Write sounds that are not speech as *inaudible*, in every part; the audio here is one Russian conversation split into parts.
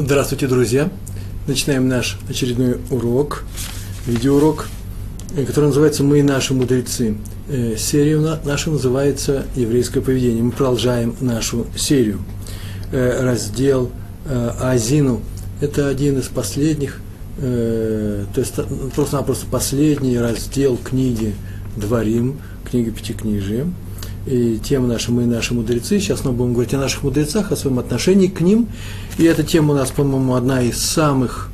Здравствуйте, друзья! Начинаем наш очередной урок, видеоурок, э, который называется «Мы и наши мудрецы». Э, серия наша называется «Еврейское поведение». Мы продолжаем нашу серию. Э, раздел Азину – это один из последних, то есть просто-напросто последний раздел книги Дворим, книги Пятикнижия – и тема наша «Мы и наши мудрецы». Сейчас мы будем говорить о наших мудрецах, о своем отношении к ним. И эта тема у нас, по-моему, одна из самых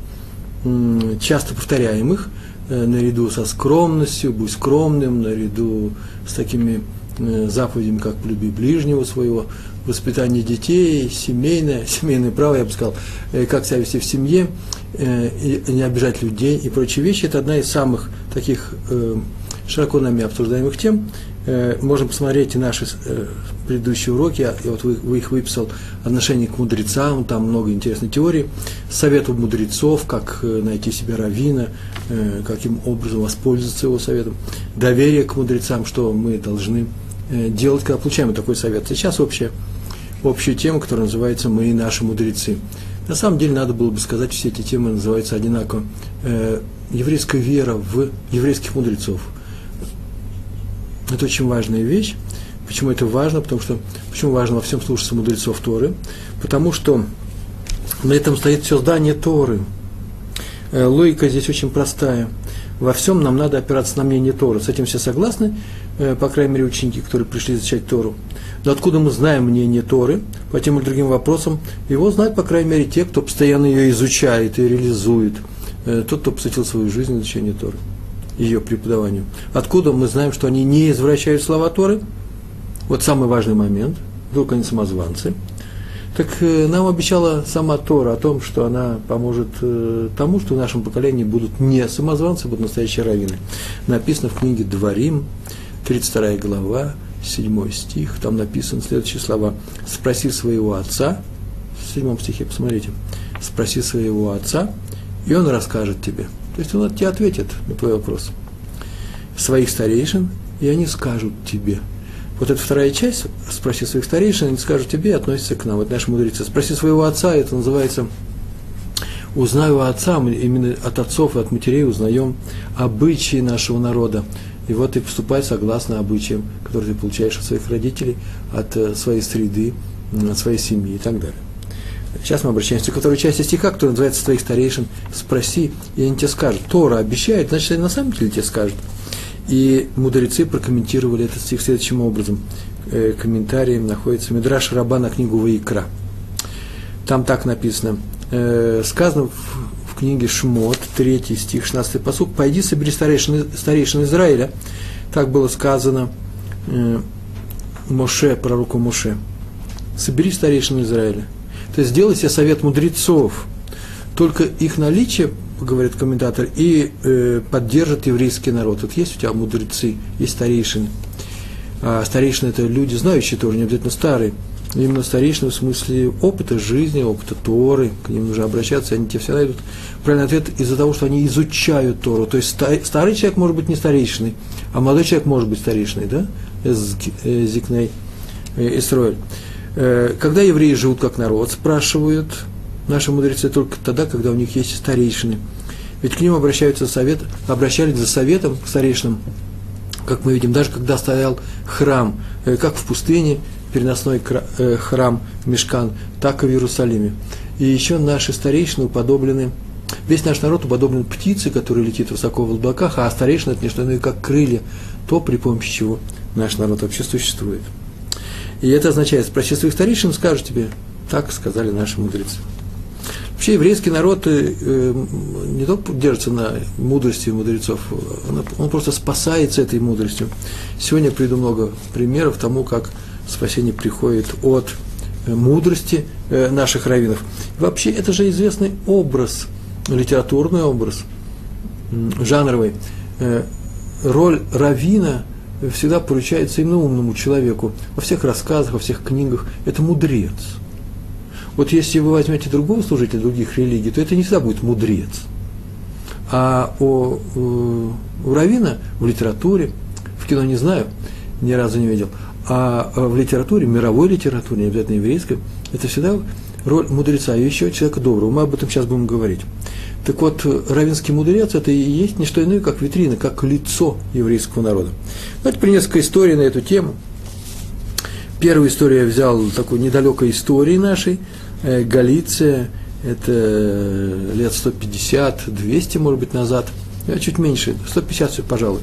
часто повторяемых, э, наряду со скромностью, будь скромным, наряду с такими э, заповедями, как «Полюби ближнего своего», воспитание детей, семейное, *laughs* семейное право, я бы сказал, э, как себя вести в семье, не обижать людей и прочие вещи. Это одна из самых таких широко нами обсуждаемых тем. Э, можно посмотреть и наши э, предыдущие уроки, и вот вы, их выписал, отношение к мудрецам, там много интересной теории, советов мудрецов, как э, найти себе равина, каким образом воспользоваться его советом, доверие к мудрецам, что мы должны делать, когда получаем такой совет. Сейчас общая, общая тема, которая называется «Мы и наши мудрецы». На самом деле, надо было бы сказать, все эти темы называются одинаково. Еврейская вера в еврейских мудрецов – это очень важная вещь. Почему это важно? Потому что, почему важно во всем слушаться мудрецов Торы? Потому что на этом стоит все здание Торы. Э, логика здесь очень простая. Во всем нам надо опираться на мнение Торы. С этим все согласны, э, по крайней мере, ученики, которые пришли изучать Тору. Но откуда мы знаем мнение Торы по тем или другим вопросам? Его знают, по крайней мере, те, кто постоянно ее изучает и реализует. Э, тот, кто посвятил свою жизнь изучению Торы ее преподаванию. Откуда мы знаем, что они не извращают слова Торы? Вот самый важный момент. Вдруг они самозванцы. Так э, нам обещала сама Тора о том, что она поможет э, тому, что в нашем поколении будут не самозванцы, будут настоящие раввины. Написано в книге Дворим, 32 глава, 7 стих, там написаны следующие слова. «Спроси своего отца», в 7 стихе, посмотрите, «спроси своего отца, и он расскажет тебе». То есть он тебе ответит на твой вопрос. Своих старейшин, и они скажут тебе. Вот эта вторая часть, спроси своих старейшин, они скажут тебе, относится к нам. Вот наши мудрецы. Спроси своего отца, это называется узнаю отца, мы именно от отцов и от матерей узнаем обычаи нашего народа. И вот ты поступай согласно обычаям, которые ты получаешь от своих родителей, от э, своей среды, от своей семьи и так далее. Сейчас мы обращаемся ко второй части стиха, который называется «Твоих старейшин спроси, и они тебе скажут». Тора обещает, значит, они на самом деле тебе скажут. И мудрецы прокомментировали этот стих следующим образом. Э, комментарием находится Мидраш Раба на книгу Ваикра. Там так написано. Э, сказано в, книге Шмот, 3 стих, 16 посук, «Пойди, собери старейшин, старейшин Израиля». Так было сказано э, Моше, пророку Моше. «Собери старейшин Израиля». То есть сделай себе совет мудрецов. Только их наличие, говорит комментатор, и э, поддержит еврейский народ. Вот есть у тебя мудрецы, есть старейшины. А старейшины – это люди, знающие Тору, не обязательно старые. Именно старейшины в смысле опыта жизни, опыта Торы. К ним нужно обращаться, они тебе всегда идут. Правильный ответ – из-за того, что они изучают Тору. То есть старый человек может быть не старейшиной, а молодой человек может быть старейшиной, да? Зикней Исроэль. Э, когда евреи живут как народ, спрашивают наши мудрецы только тогда, когда у них есть старейшины. Ведь к ним обращаются совет, обращались за советом к старейшинам, как мы видим, даже когда стоял храм, э, как в пустыне, переносной э, храм Мешкан, так и в Иерусалиме. И еще наши старейшины уподоблены, весь наш народ уподоблен птице, которая летит высоко в облаках, а старейшины – это не что иное, как крылья, то, при помощи чего наш народ вообще существует. И это означает, спроси своих старейшин, скажут тебе, так сказали наши мудрецы. Вообще еврейский народ э, не только держится на мудрости мудрецов, он, просто спасается этой мудростью. Сегодня я приведу много примеров тому, как спасение приходит от э, мудрости э, наших раввинов. Вообще это же известный образ, литературный образ, жанровый. Роль равина всегда поручается именно умному человеку. Во всех рассказах, во всех книгах это мудрец. Вот если вы возьмете другого служителя других религий, то это не всегда будет мудрец. А у, у Равина в литературе, в кино не знаю, ни разу не видел, а в литературе, мировой литературе, не обязательно еврейской, это всегда роль мудреца и еще человека доброго. Мы об этом сейчас будем говорить. Так вот, равинский мудрец – это и есть не что иное, как витрина, как лицо еврейского народа. Давайте при несколько историй на эту тему. Первую историю я взял такой недалекой истории нашей. Э, Галиция, это лет 150-200, может быть, назад, э, чуть меньше, 150, пожалуй.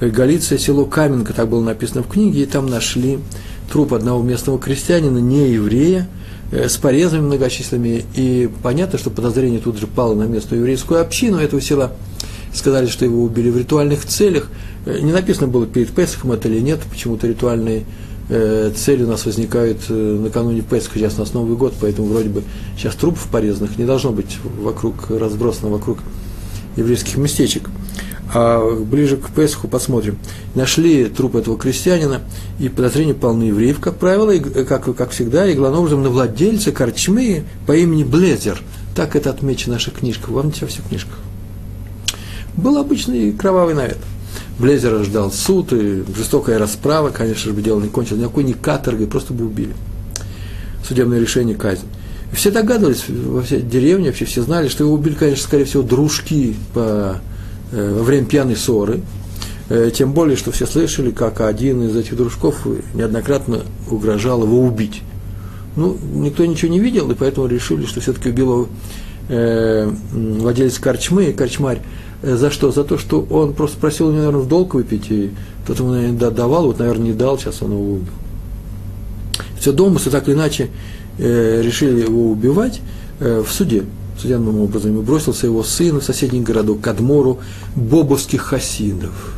Э, Галиция, село Каменка, так было написано в книге, и там нашли труп одного местного крестьянина, не еврея, Э, с порезами многочисленными, и понятно, что подозрение тут же пало на местную еврейскую общину этого села. Сказали, что его убили в ритуальных целях. Э, не написано было перед Песохом это или нет, почему-то ритуальные э, цели у нас возникают накануне Песха, сейчас у нас Новый год, поэтому вроде бы сейчас трупов порезанных не должно быть вокруг, разбросано вокруг еврейских местечек а ближе к Песху посмотрим. Нашли труп этого крестьянина, и подозрения полны евреев, как правило, и, как, как всегда, и главным образом на владельца корчмы по имени Блезер. Так это отмечено в наших книжках, во всех книжках. Был обычный кровавый навет. Блезера ждал суд, и жестокая расправа, конечно же, дело не кончилось, никакой не каторгой, просто бы убили. Судебное решение казнь. Все догадывались, во всей деревне вообще все знали, что его убили, конечно, скорее всего, дружки по Э, во время пьяной ссоры, э, тем более, что все слышали, как один из этих дружков неоднократно угрожал его убить. Ну, никто ничего не видел, и поэтому решили, что все-таки убил его э, владелец корчмы, корчмарь. Э, за что? За то, что он просто просил у него, наверное, в долг выпить, и тот ему, наверное, давал, вот, наверное, не дал, сейчас он его убил. Все домыслы так или иначе э, решили его убивать э, в суде судебным образом, и бросился его сын в соседний городок, к Адмору бобовских хасидов,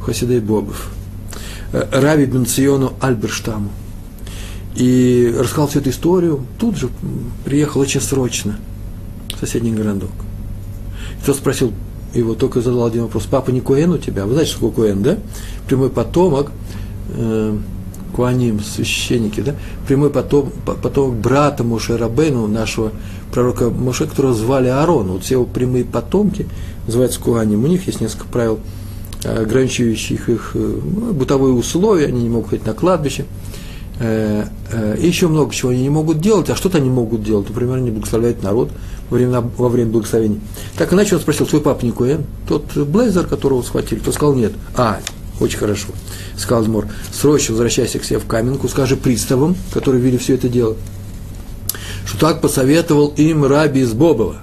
хасидей бобов, э, Рави Бенциону Альберштаму. И рассказал всю эту историю, тут же приехал очень срочно в соседний городок. И тот спросил его, только задал один вопрос, папа не Куэн у тебя? Вы знаете, что такое Куэн, да? Прямой потомок, э, Куаним, священники, да? Прямой потом, потомок брата Моше Рабейну, нашего пророка Моше, которого звали Аарон. Вот все его прямые потомки называются Куаним. У них есть несколько правил, э, ограничивающих их э, ну, бытовые условия, они не могут ходить на кладбище. Э, и еще много чего они не могут делать, а что-то они могут делать. Например, они благословляют народ во время, во время благословения. Так иначе он спросил, твой папа не? Тот Блейзер, которого схватили, тот сказал нет. А, очень хорошо. Сказал Змор, срочно возвращайся к себе в каменку, скажи приставам, которые видели все это дело, что так посоветовал им Раби из Бобова.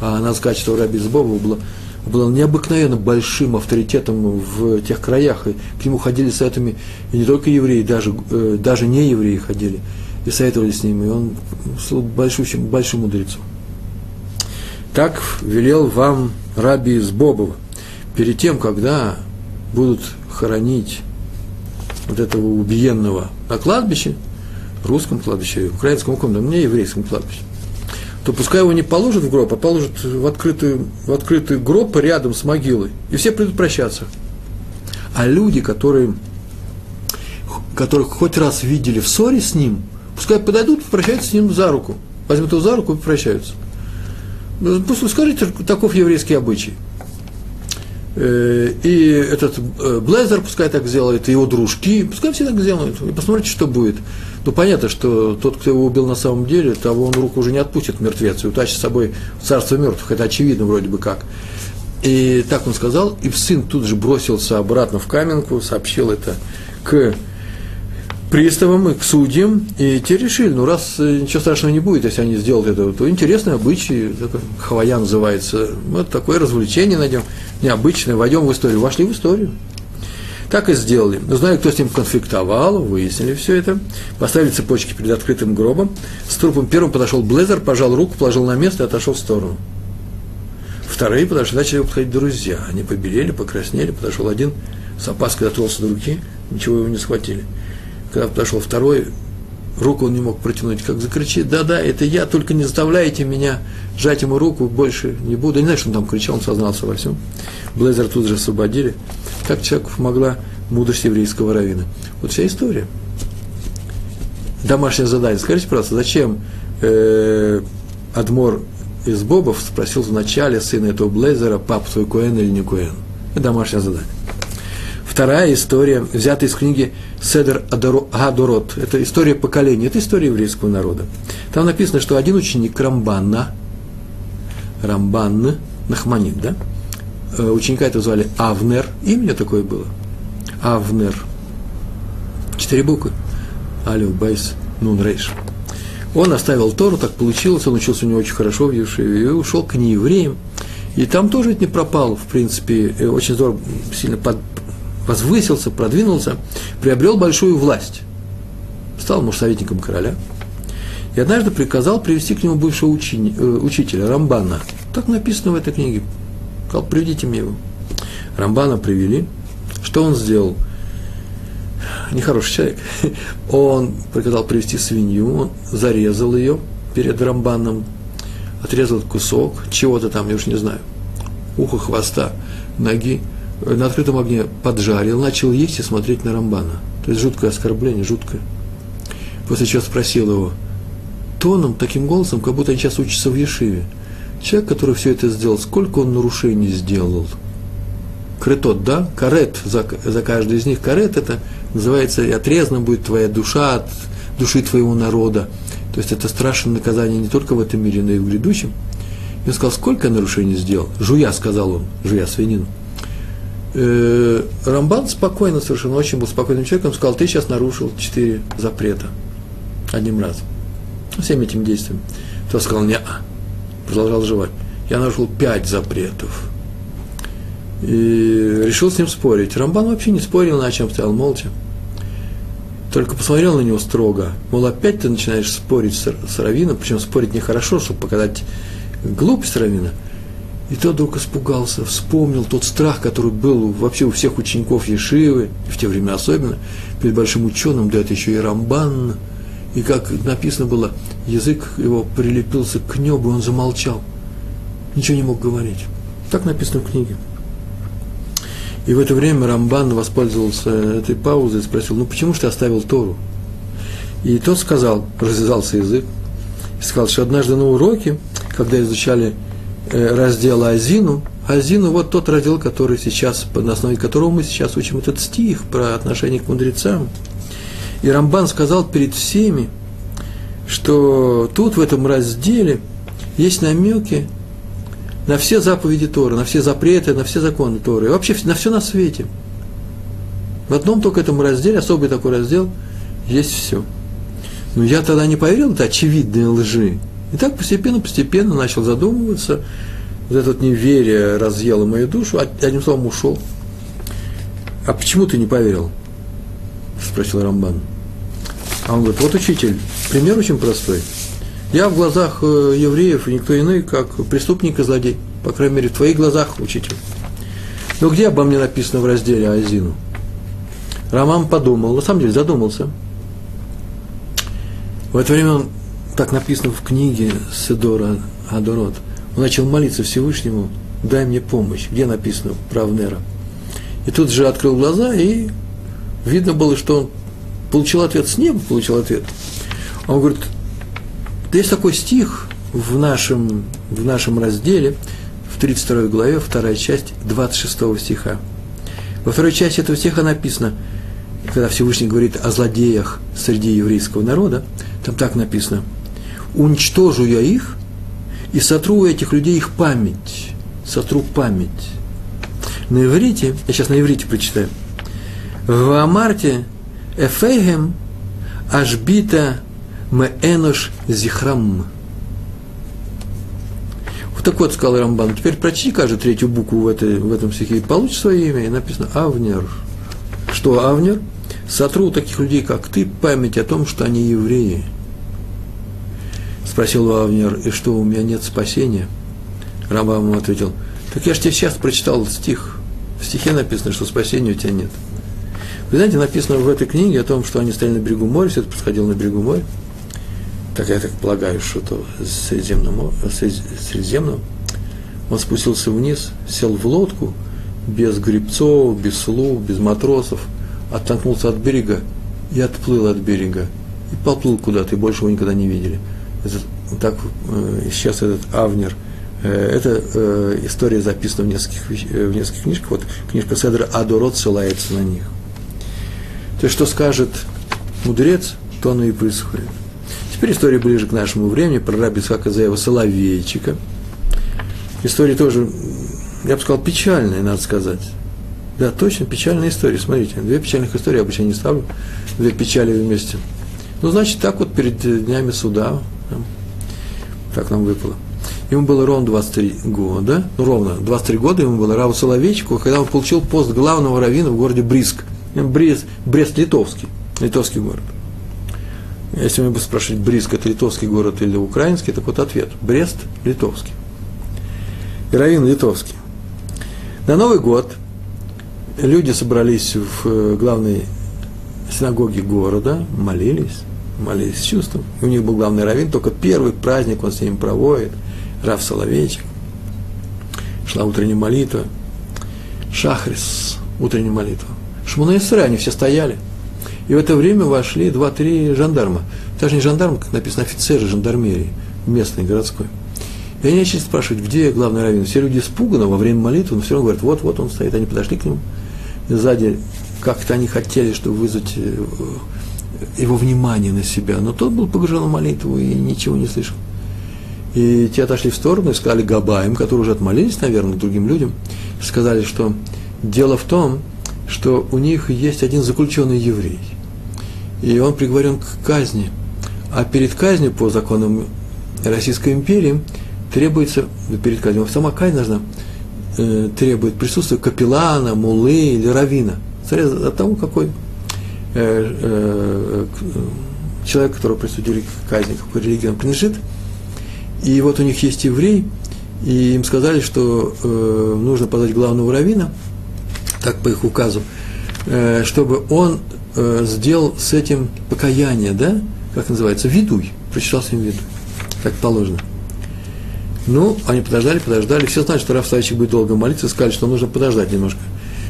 А надо сказать, что Раби из Бобова было, было необыкновенно большим авторитетом в тех краях, и к нему ходили советами и не только евреи, даже, э, даже не евреи ходили и советовали с ним, и он был большим, большим мудрецом. Так велел вам Раби из Бобова, перед тем, когда будут хоронить вот этого убиенного на кладбище, русском кладбище, украинском каком-то, мне еврейском кладбище, то пускай его не положат в гроб, а положат в открытый, в открытый гроб рядом с могилой. И все придут прощаться. А люди, которые, которых хоть раз видели в ссоре с ним, пускай подойдут, попрощаются с ним за руку. Возьмут его за руку и прощаются. Ну, пусть скажите, таков еврейский обычай. Э, и этот э, Блезер пускай так сделает, и его дружки, пускай все так сделают, и посмотрите, что будет. Ну, понятно, что тот, кто его убил на самом деле, того он руку уже не отпустит мертвец и утащит с собой в царство мертвых. Это очевидно вроде бы как. И так он сказал, и сын тут же бросился обратно в каменку, сообщил это к приставам и к судьям, и те решили, ну раз э, ничего страшного не будет, если они сделают это, то интересный обычай, такой, хавая называется, вот такое развлечение найдем, необычное, войдем в историю, вошли в историю. Так и сделали. Узнали, кто с ним конфликтовал, выяснили все это, поставили цепочки перед открытым гробом. С трупом первым подошел Блезер, пожал руку, положил на место и отошел в сторону. Вторые подошли, начали подходить друзья. Они побелели, покраснели, подошел один, с опаской дотронулся до руки, ничего его не схватили. Когда подошел второй, руку он не мог протянуть, как закричит, да-да, это я, только не заставляйте меня сжать ему руку, больше не буду. Не знаю, что он там кричал, он сознался во всем. Блейзер тут же освободили. Как человеку помогла мудрость еврейского равина. Вот вся история. Домашнее задание. Скажите, пожалуйста, зачем э, Адмор из Бобов спросил вначале сына этого Блейзера, пап твой Куэн или не Куэн? Это домашнее задание. Вторая история, взята из книги Седер Гадорот. Это история поколения, это история еврейского народа. Там написано, что один ученик Рамбанна, Рамбан, Нахманит, да? Э, ученика это звали Авнер, имя такое было. Авнер. Четыре буквы. Алю, Байс, Нун, Рейш. Он оставил Тору, так получилось, он учился у него очень хорошо в Юшеве, и ушел к неевреям. И там тоже это не пропал, в принципе, очень здорово, сильно под, возвысился, продвинулся, приобрел большую власть. Стал, может, советником короля. И однажды приказал привести к нему бывшего учени, э, учителя, Рамбана. Так написано в этой книге. Сказал, приведите мне его. Рамбана привели. Что он сделал? нехороший человек, *laughs* он приказал привести свинью, он зарезал ее перед Рамбаном, отрезал кусок, чего-то там, я уж не знаю, ухо, хвоста, ноги, на открытом огне поджарил, начал есть и смотреть на Рамбана. То есть жуткое оскорбление, жуткое. После чего спросил его тоном, таким голосом, как будто они сейчас учатся в Ешиве. Человек, который все это сделал, сколько он нарушений сделал? Кретот, да? Карет, за, за каждый из них карет, это называется, отрезана будет твоя душа от души твоего народа. То есть это страшное наказание не только в этом мире, но и в грядущем. И он сказал, сколько нарушений сделал? Жуя, сказал он, жуя свинину. Э, Рамбан спокойно, совершенно очень был спокойным человеком, сказал, ты сейчас нарушил четыре запрета одним разом. Всем этим действием. Тот сказал, не продолжал жевать. Я нарушил пять запретов. И решил с ним спорить. Рамбан вообще не спорил, на чем стоял молча только посмотрел на него строго, мол, опять ты начинаешь спорить с, с Равином, причем спорить нехорошо, чтобы показать глупость Равина. И тот вдруг испугался, вспомнил тот страх, который был вообще у всех учеников Ешивы, в те времена особенно, перед большим ученым, да это еще и Рамбан, и как написано было, язык его прилепился к небу, он замолчал, ничего не мог говорить. Так написано в книге. И в это время Рамбан воспользовался этой паузой и спросил, ну почему же ты оставил Тору? И тот сказал, развязался язык, и сказал, что однажды на уроке, когда изучали э, раздел Азину, Азину вот тот раздел, который сейчас, на основе которого мы сейчас учим этот стих про отношение к мудрецам. И Рамбан сказал перед всеми, что тут в этом разделе есть намеки на все заповеди Торы, на все запреты, на все законы Торы, и вообще на все на свете. В одном только этом разделе, особый такой раздел, есть все. Но я тогда не поверил, это очевидные лжи. И так постепенно-постепенно начал задумываться, вот это вот неверие разъело мою душу, а одним словом ушел. А почему ты не поверил? Спросил Рамбан. А он говорит, вот учитель, пример очень простой – я в глазах э, евреев никто иной, как преступник и злодей. По крайней мере, в твоих глазах, учитель. Но где обо мне написано в разделе Азину? Роман подумал, на самом деле задумался. В это время он, так написано в книге Седора Адорот, он начал молиться Всевышнему, дай мне помощь. Где написано про Авнера? И тут же открыл глаза, и видно было, что он получил ответ с неба, получил ответ. Он говорит, есть такой стих в нашем, в нашем разделе, в 32 главе, вторая часть 26 стиха. Во второй части этого стиха написано, когда Всевышний говорит о злодеях среди еврейского народа, там так написано, «Уничтожу я их и сотру у этих людей их память». Сотру память. На иврите, я сейчас на иврите прочитаю, «В Амарте эфейгем ашбита Меэнош Зихрам. Вот так вот, сказал Рамбан, теперь прочти каждую третью букву в, этой, в этом стихе и получишь свое имя. И написано Авнер. Что Авнер? Сотру таких людей, как ты, память о том, что они евреи. Спросил Авнер, и что, у меня нет спасения? Рамбам ему ответил, так я же тебе сейчас прочитал стих. В стихе написано, что спасения у тебя нет. Вы знаете, написано в этой книге о том, что они стояли на берегу моря, все это происходило на берегу моря так я так полагаю, что-то Средиземном, Средиземном, он спустился вниз, сел в лодку, без грибцов, без слуг, без матросов, оттолкнулся от берега и отплыл от берега. И поплыл куда-то, и больше его никогда не видели. Это, так э, сейчас этот Авнер Эта э, история записана в нескольких, в нескольких книжках. Вот книжка Седра Адорот ссылается на них. То есть, что скажет мудрец, то оно и происходит. Теперь история ближе к нашему времени про раби Исхака Заева Соловейчика. История тоже, я бы сказал, печальная, надо сказать. Да, точно, печальная история. Смотрите, две печальных истории я обычно не ставлю, две печали вместе. Ну, значит, так вот перед днями суда, так нам выпало. Ему было ровно 23 года, ну, ровно 23 года ему было Раву Соловейчику, когда он получил пост главного раввина в городе Бриск. Брест, Брест-Литовский, литовский город. Если мы бы спрашивать, Бриск – это литовский город или украинский, так вот ответ – Брест – литовский. И раввин литовский. На Новый год люди собрались в э, главной синагоге города, молились, молились с чувством. И у них был главный раввин, только первый праздник он с ними проводит, Рав Соловейчик. Шла утренняя молитва, Шахрис, утренняя молитва. Шмуна Исра, они все стояли. И в это время вошли два-три жандарма. Даже не жандарм, как написано, офицеры жандармерии, местной, городской. И они начали спрашивать, где главный раввин. Все люди испуганы во время молитвы, но все равно говорят, вот, вот он стоит. Они подошли к нему. Сзади как-то они хотели, чтобы вызвать э, его внимание на себя. Но тот был погружен в молитву и ничего не слышал. И те отошли в сторону и сказали Габаем, которые уже отмолились, наверное, другим людям, сказали, что дело в том, что у них есть один заключенный еврей. И он приговорен к казни. А перед казнью по законам Российской империи требуется, перед казнью, сама казнь должна, э, требует присутствия капеллана, мулы или равина. Смотря от того, какой э, э, человек, которого присудили к казни, какой религии он принадлежит. И вот у них есть еврей, и им сказали, что э, нужно позвать главного равина – так по их указу, э, чтобы он э, сделал с этим покаяние, да, как называется, видуй, прочитался им видуй, так положено. Ну, они подождали, подождали, все знают, что Раф Савичек будет долго молиться, сказали, что нужно подождать немножко.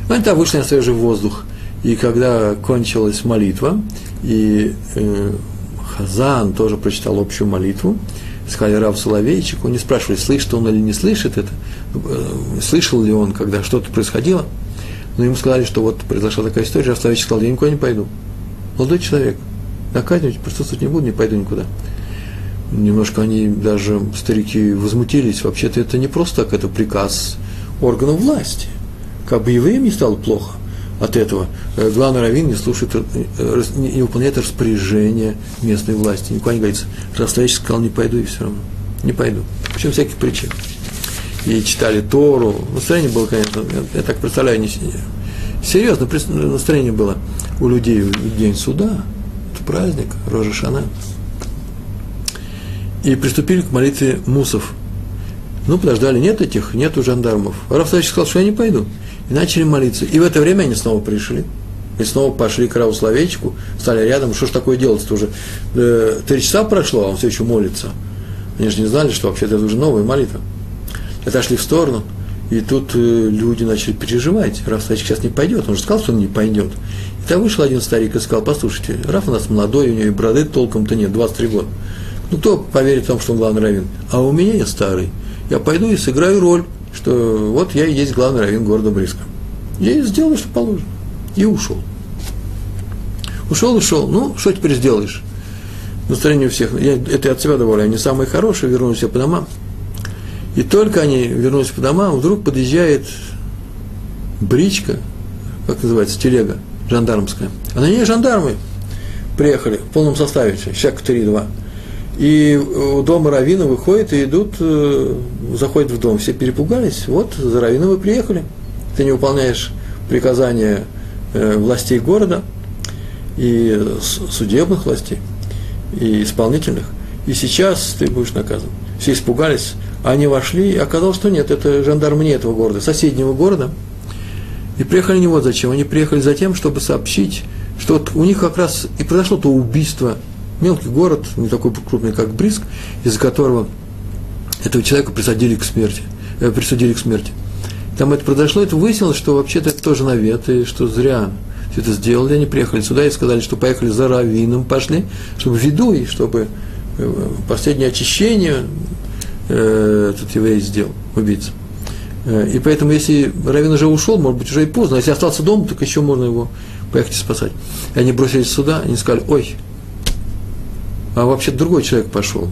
Ну, они там вышли на свежий воздух, и когда кончилась молитва, и э, Хазан тоже прочитал общую молитву, сказали Рав Соловейчику, не спрашивали, слышит он или не слышит это, э, слышал ли он, когда что-то происходило – но ему сказали, что вот произошла такая история, Равславич сказал, я никуда не пойду. Молодой человек, наказывать, присутствовать не буду, не пойду никуда. Немножко они, даже старики, возмутились. Вообще-то это не просто так, это приказ органов власти. Как бы евреям не стало плохо от этого. Э, главный раввин не слушает, э, не выполняет распоряжения местной власти. Никуда не говорится. Равславич сказал, не пойду и все равно. Не пойду. Причем всяких причин и читали Тору. Настроение было, конечно, я так представляю, не серьезно настроение было у людей в день суда, это праздник, Рожа Шана. И приступили к молитве мусов. Ну, подождали, нет этих, нету жандармов. Рафсович сказал, что я не пойду. И начали молиться. И в это время они снова пришли. И снова пошли к Равословечку, стали рядом. Что ж такое делать-то уже? Э, три часа прошло, а он все еще молится. Они же не знали, что вообще-то это уже новая молитва отошли в сторону, и тут э, люди начали переживать. Савич сейчас не пойдет, он же сказал, что он не пойдет. И там вышел один старик и сказал, послушайте, Раф у нас молодой, у него и бороды толком-то нет, 23 года. Ну, кто поверит в том, что он главный раввин? А у меня я старый. Я пойду и сыграю роль, что вот я и есть главный раввин города Бриска. Я и сделаю, что положено. И ушел. Ушел, ушел. Ну, что теперь сделаешь? Настроение у всех. Я, это я от себя добавляю. Они самые хорошие, вернулись все по домам. И только они вернулись по домам, вдруг подъезжает бричка, как называется, телега жандармская. А на ней жандармы приехали в полном составе, человек 3-2. И у дома Равина выходят и идут, э, заходят в дом. Все перепугались, вот за Равином вы приехали. Ты не выполняешь приказания э, властей города и судебных властей, и исполнительных. И сейчас ты будешь наказан. Все испугались, они вошли, и оказалось, что нет, это жандармы не этого города, соседнего города. И приехали не вот зачем, они приехали за тем, чтобы сообщить, что вот у них как раз и произошло то убийство, мелкий город, не такой крупный, как Бриск, из-за которого этого человека присудили к смерти. Э, присудили к смерти. Там это произошло, это выяснилось, что вообще-то это тоже навет, и что зря все это сделали. Они приехали сюда и сказали, что поехали за раввином, пошли, чтобы виду, и чтобы э, последнее очищение э, этот еврей сделал, убийца. Э, и поэтому, если Равин уже ушел, может быть, уже и поздно. А если остался дома, так еще можно его поехать спасать. И они бросились сюда, они сказали, ой, а вообще другой человек пошел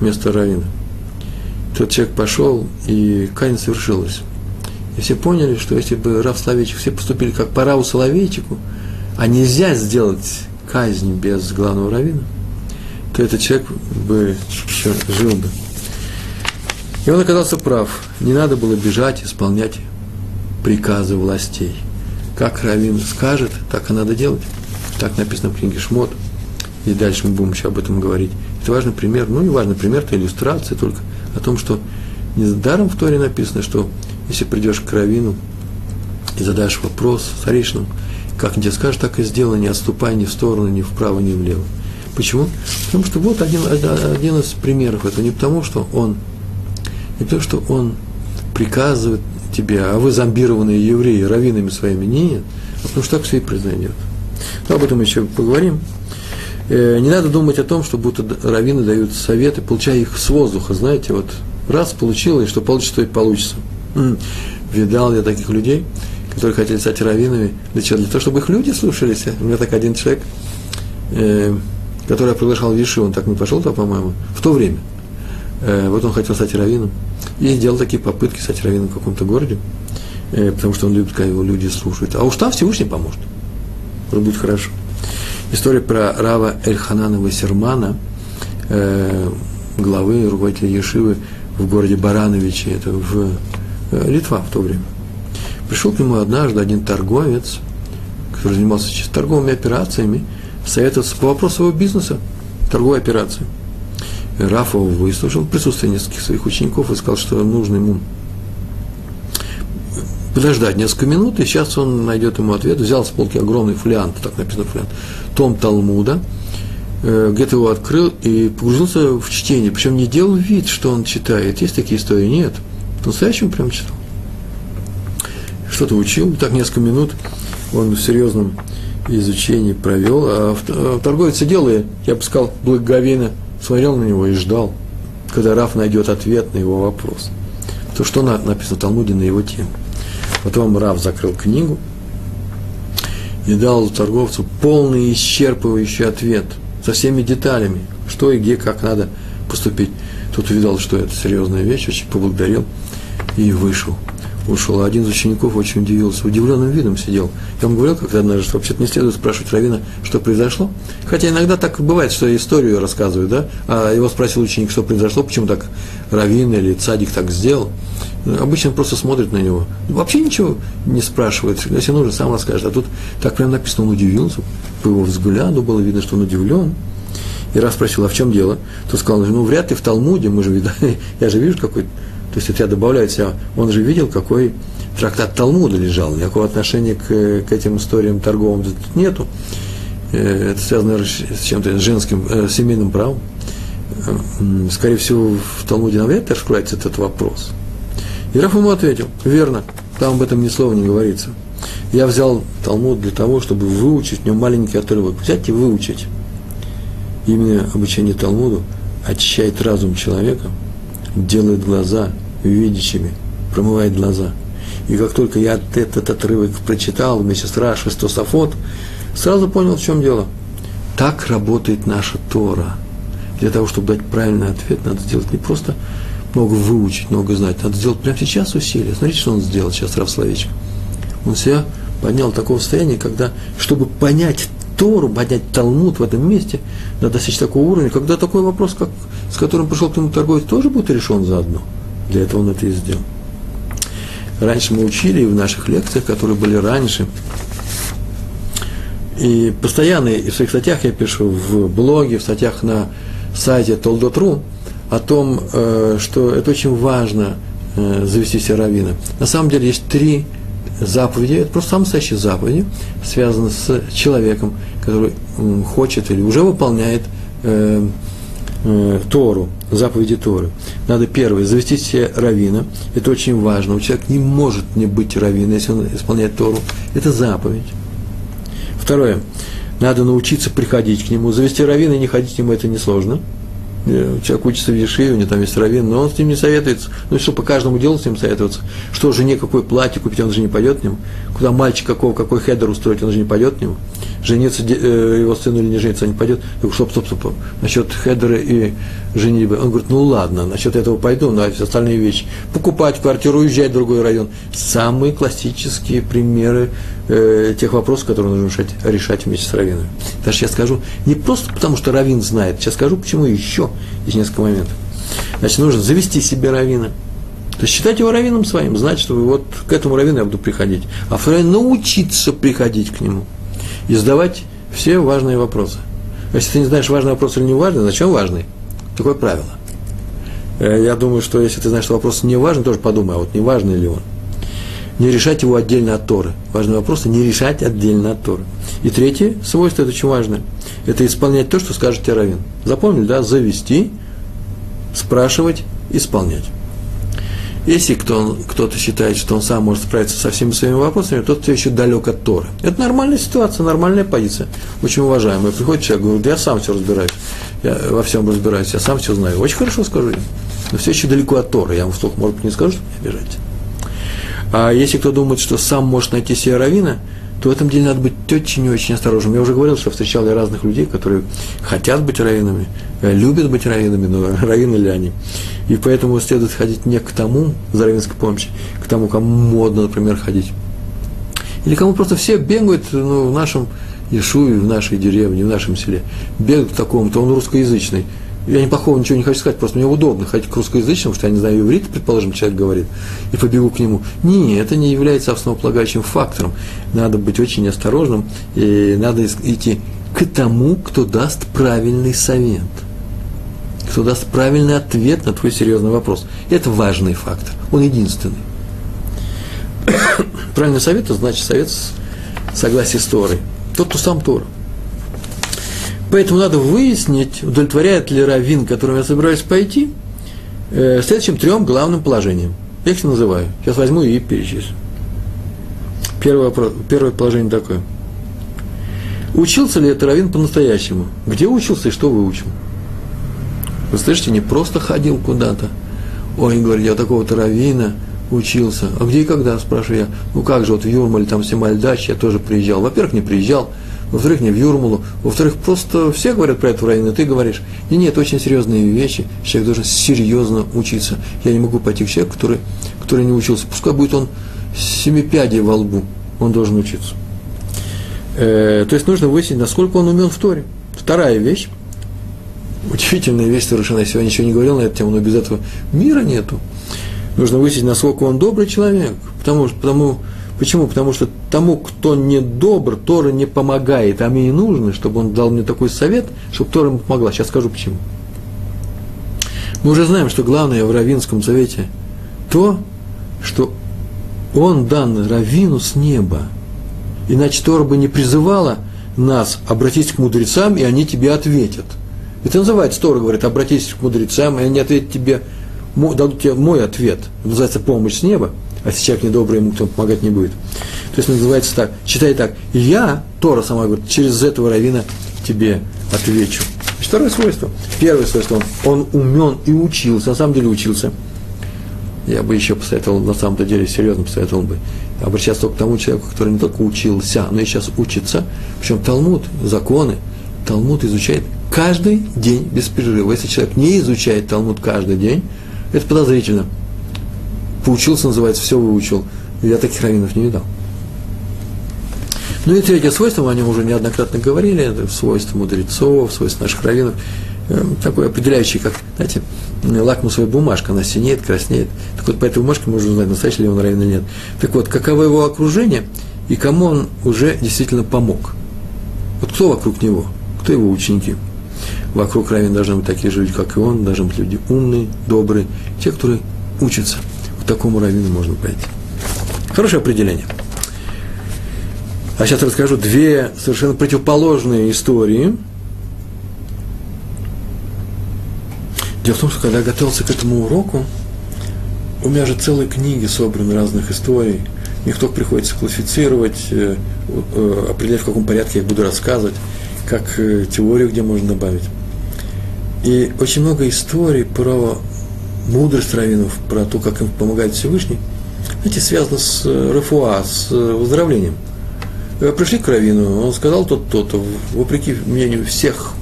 вместо Равина. Тот человек пошел, и казнь совершилась. И все поняли, что если бы Рав Соловейчик все поступили как по Раву Соловейчику, а нельзя сделать казнь без главного равина, то этот человек бы еще жил бы. И он оказался прав. Не надо было бежать, исполнять приказы властей. Как Равин скажет, так и надо делать. Так написано в книге Шмот. И дальше мы будем еще об этом говорить. Это важный пример, ну не важный пример, это иллюстрация только о том, что не даром в Торе написано, что если придешь к Равину и задашь вопрос старейшинам, как тебе скажешь, так и сделай, не отступай ни в сторону, ни вправо, ни влево. Почему? Потому что вот один, один из примеров. Это не потому, что он, не потому, что он приказывает тебе, а вы зомбированные евреи, раввинами своими, нет, а потому что так все и произойдет. Но об этом еще поговорим. Э, не надо думать о том, что будто раввины дают советы, получая их с воздуха, знаете, вот раз получил, и что получится, то и получится. Видал я таких людей, которые хотели стать раввинами. Для чего? Для того, чтобы их люди слушались. У меня так один человек, э, который я приглашал в Виши, он так не пошел туда, по-моему, в то время. Э, вот он хотел стать раввином. И сделал такие попытки стать раввином в каком-то городе, потому что он любит, когда его люди слушают. А уж там Всевышний поможет. Это будет хорошо. История про Рава Эльханана Вассермана, э, главы, руководителя Ешивы в городе Барановичи, это в э, Литва в то время. Пришел к нему однажды один торговец, который занимался торговыми операциями, советоваться по вопросу его бизнеса, торговой операции. Раф его выслушал в присутствии нескольких своих учеников и сказал, что нужно ему подождать несколько минут, и сейчас он найдет ему ответ. Взял с полки огромный флянт, так написано флянт, том Талмуда, э, где-то его открыл и погрузился в чтение. Причем не делал вид, что он читает. Есть такие истории? Нет. По-настоящему прям читал что-то учил, так несколько минут он в серьезном изучении провел, а, а торговец сидел и, я бы сказал, благоговейно смотрел на него и ждал, когда Раф найдет ответ на его вопрос. То, что написано в Талмуде на его тему. Потом Раф закрыл книгу и дал торговцу полный исчерпывающий ответ со всеми деталями, что и где, как надо поступить. Тот увидел, что это серьезная вещь, очень поблагодарил и вышел ушел. А один из учеников очень удивился, удивленным видом сидел. Я вам говорил когда однажды, что вообще-то не следует спрашивать Равина, что произошло. Хотя иногда так бывает, что историю рассказывают, да? А его спросил ученик, что произошло, почему так Равин или Цадик так сделал. Обычно просто смотрит на него. Вообще ничего не спрашивает. Если нужно, сам расскажет. А тут так прям написано, он удивился. По его взгляду было видно, что он удивлен. И раз спросил, а в чем дело? То сказал, ну, вряд ли в Талмуде, мы же видали, *laughs* я же вижу какой-то то есть это я добавляю себя, он же видел, какой трактат Талмуда лежал, никакого отношения к, к этим историям торговым тут нету. Э, это связано с чем-то, с женским, э, семейным правом. Э, скорее всего, в Талмуде навряд ли раскроется этот вопрос. И Раф ему ответил, верно, там об этом ни слова не говорится. Я взял Талмуд для того, чтобы выучить в нем маленький отрывок. Взять и выучить. Именно обучение Талмуду очищает разум человека, делает глаза видящими, промывает глаза. И как только я этот отрывок прочитал вместе с Раши, с сразу понял, в чем дело. Так работает наша Тора. Для того, чтобы дать правильный ответ, надо сделать не просто много выучить, много знать, надо сделать прямо сейчас усилия. Смотрите, что он сделал сейчас, Рав Словечко. Он себя поднял до такого состояния, когда, чтобы понять Тору, понять Талмуд в этом месте, надо достичь такого уровня, когда такой вопрос, как, с которым пришел к нему торговец, тоже будет решен заодно. Для этого он это и сделал. Раньше мы учили в наших лекциях, которые были раньше, и постоянно и в своих статьях я пишу, в блоге, в статьях на сайте Толдотру, о том, э, что это очень важно э, завести себе равина. На самом деле есть три заповеди, это просто самые настоящие заповеди, связаны с человеком, который хочет или уже выполняет э, Тору, заповеди Торы. Надо первое, завести себе равина. Это очень важно. Человек не может не быть раввином, если он исполняет Тору. Это заповедь. Второе, надо научиться приходить к нему. Завести равина и не ходить к нему, это несложно. Э, человек учится в Ешиве, у него там есть раввин, но он с ним не советуется. Ну, что по каждому делу с ним советоваться? Что жене какое платье купить, он же не пойдет к нему. Куда мальчик какого, какой хедер устроить, он же не пойдет к нему. Жениться э, его сыну или не жениться, не пойдет. Я говорю, стоп, стоп, стоп, насчет хедера и женитьбы. Он говорит, ну ладно, насчет этого пойду, но остальные вещи. Покупать квартиру, уезжать в другой район. Самые классические примеры э, тех вопросов, которые нужно решать, решать вместе с раввином. Даже сейчас скажу, не просто потому, что раввин знает, сейчас скажу, почему еще есть несколько моментов. Значит, нужно завести себе раввина. То есть считать его раввином своим, знать, что вот к этому раввину я буду приходить. А второе, научиться приходить к нему и задавать все важные вопросы. Если ты не знаешь, важный вопрос или не важный, зачем важный? Такое правило. Э, я думаю, что если ты знаешь, что вопрос не важный, тоже подумай, а вот не важный ли он. Не решать его отдельно от Торы. Важный вопрос – не решать отдельно от Торы. И третье свойство, это очень важное, это исполнять то, что скажет тебе Равин. Запомнили, да? Завести, спрашивать, исполнять. Если кто, кто-то считает, что он сам может справиться со всеми своими вопросами, тот все еще далек от Торы. Это нормальная ситуация, нормальная позиция. Очень уважаемая. Приходит человек, говорит, я сам все разбираюсь, я во всем разбираюсь, я сам все знаю. Очень хорошо скажу им. Но все еще далеко от Торы. Я вам вслух, может быть, не скажу, чтобы не обижать. А если кто думает, что сам может найти себе равина, то в этом деле надо быть очень и очень осторожным. Я уже говорил, что встречал я разных людей, которые хотят быть раввинами, э, любят быть раввинами, но *laughs* раввины ли они. И поэтому следует ходить не к тому, за раввинской помощи, к тому, кому модно, например, ходить. Или кому просто все бегают ну, в нашем Ишуе, в нашей деревне, в нашем селе. Бегают к такому-то, он русскоязычный. Я не плохого ничего не хочу сказать, просто мне удобно ходить к русскоязычному, что я не знаю иврит, предположим, человек говорит, и побегу к нему. Не, это не является основополагающим фактором. Надо быть очень осторожным, и надо идти к тому, кто даст правильный совет, кто даст правильный ответ на твой серьезный вопрос. Это важный фактор, он единственный. *coughs* Правильный совет – это значит совет с согласия с Торой. Тот, кто сам Тора. Поэтому надо выяснить, удовлетворяет ли раввин, к которому я собираюсь пойти, э, следующим трем главным положением. Я их называю. Сейчас возьму и перечислю. Первое, первое положение такое. Учился ли это раввин по-настоящему? Где учился и что выучил? Вы слышите, не просто ходил куда-то. Ой, говорит, я такого-то раввина учился. А где и когда, спрашиваю я. Ну как же, вот в Юрмале, там Семальдач, я тоже приезжал. Во-первых, не приезжал во-вторых, не в Юрмалу, во-вторых, просто все говорят про эту район, и ты говоришь, и нет, очень серьезные вещи, человек должен серьезно учиться. Я не могу пойти к человеку, который, который не учился, пускай будет он семипядей во лбу, он должен учиться. Э, то есть нужно выяснить, насколько он умен в Торе. Вторая вещь, удивительная вещь совершенно, я сегодня ничего не говорил на эту тему, но без этого мира нету. Нужно выяснить, насколько он добрый человек, потому, потому, Почему? Потому что тому, кто не добр, Тора не помогает, а мне и нужно, чтобы он дал мне такой совет, чтобы Тора ему помогла. Сейчас скажу почему. Мы уже знаем, что главное в Равинском совете то, что он дан Равину с неба. Иначе Тора бы не призывала нас обратись к мудрецам, и они тебе ответят. Это называется, Тора говорит, обратись к мудрецам, и они ответят тебе, дадут тебе мой ответ. Это называется помощь с неба а если человек недобрый, ему кто помогать не будет. То есть называется так, читай так, я, Тора сама говорит, через этого равина тебе отвечу. Второе свойство. Первое свойство, он, умен и учился, на самом деле учился. Я бы еще посоветовал, на самом-то деле, серьезно посоветовал бы, обращаться только к тому человеку, который не только учился, но и сейчас учится. Причем Талмуд, законы, Талмуд изучает каждый день без перерыва. Если человек не изучает Талмуд каждый день, это подозрительно поучился, называется, все выучил. Я таких раввинов не видал. Ну и третье свойство, мы о нем уже неоднократно говорили, это свойство мудрецов, свойство наших раввинов, э, такое определяющее, как, знаете, лакмусовая бумажка, она синеет, краснеет. Так вот, по этой бумажке можно узнать, настоящий ли он раввин или нет. Так вот, каково его окружение и кому он уже действительно помог. Вот кто вокруг него, кто его ученики. Вокруг раввин должны быть такие же люди, как и он, должны быть люди умные, добрые, те, которые учатся – такому раввину можно пойти. Хорошее определение. А сейчас расскажу две совершенно противоположные истории. Дело в том, что когда я готовился к этому уроку, у меня же целые книги собраны разных историй. Их только приходится классифицировать, э, э, определять, в каком порядке я буду рассказывать, как э, теорию, где можно добавить. И очень много историй про мудрость раввинов, про то, как им помогает Всевышний, знаете, связано с э, РФУА, с э, выздоровлением. Пришли к раввину, он сказал то-то, вопреки мнению всех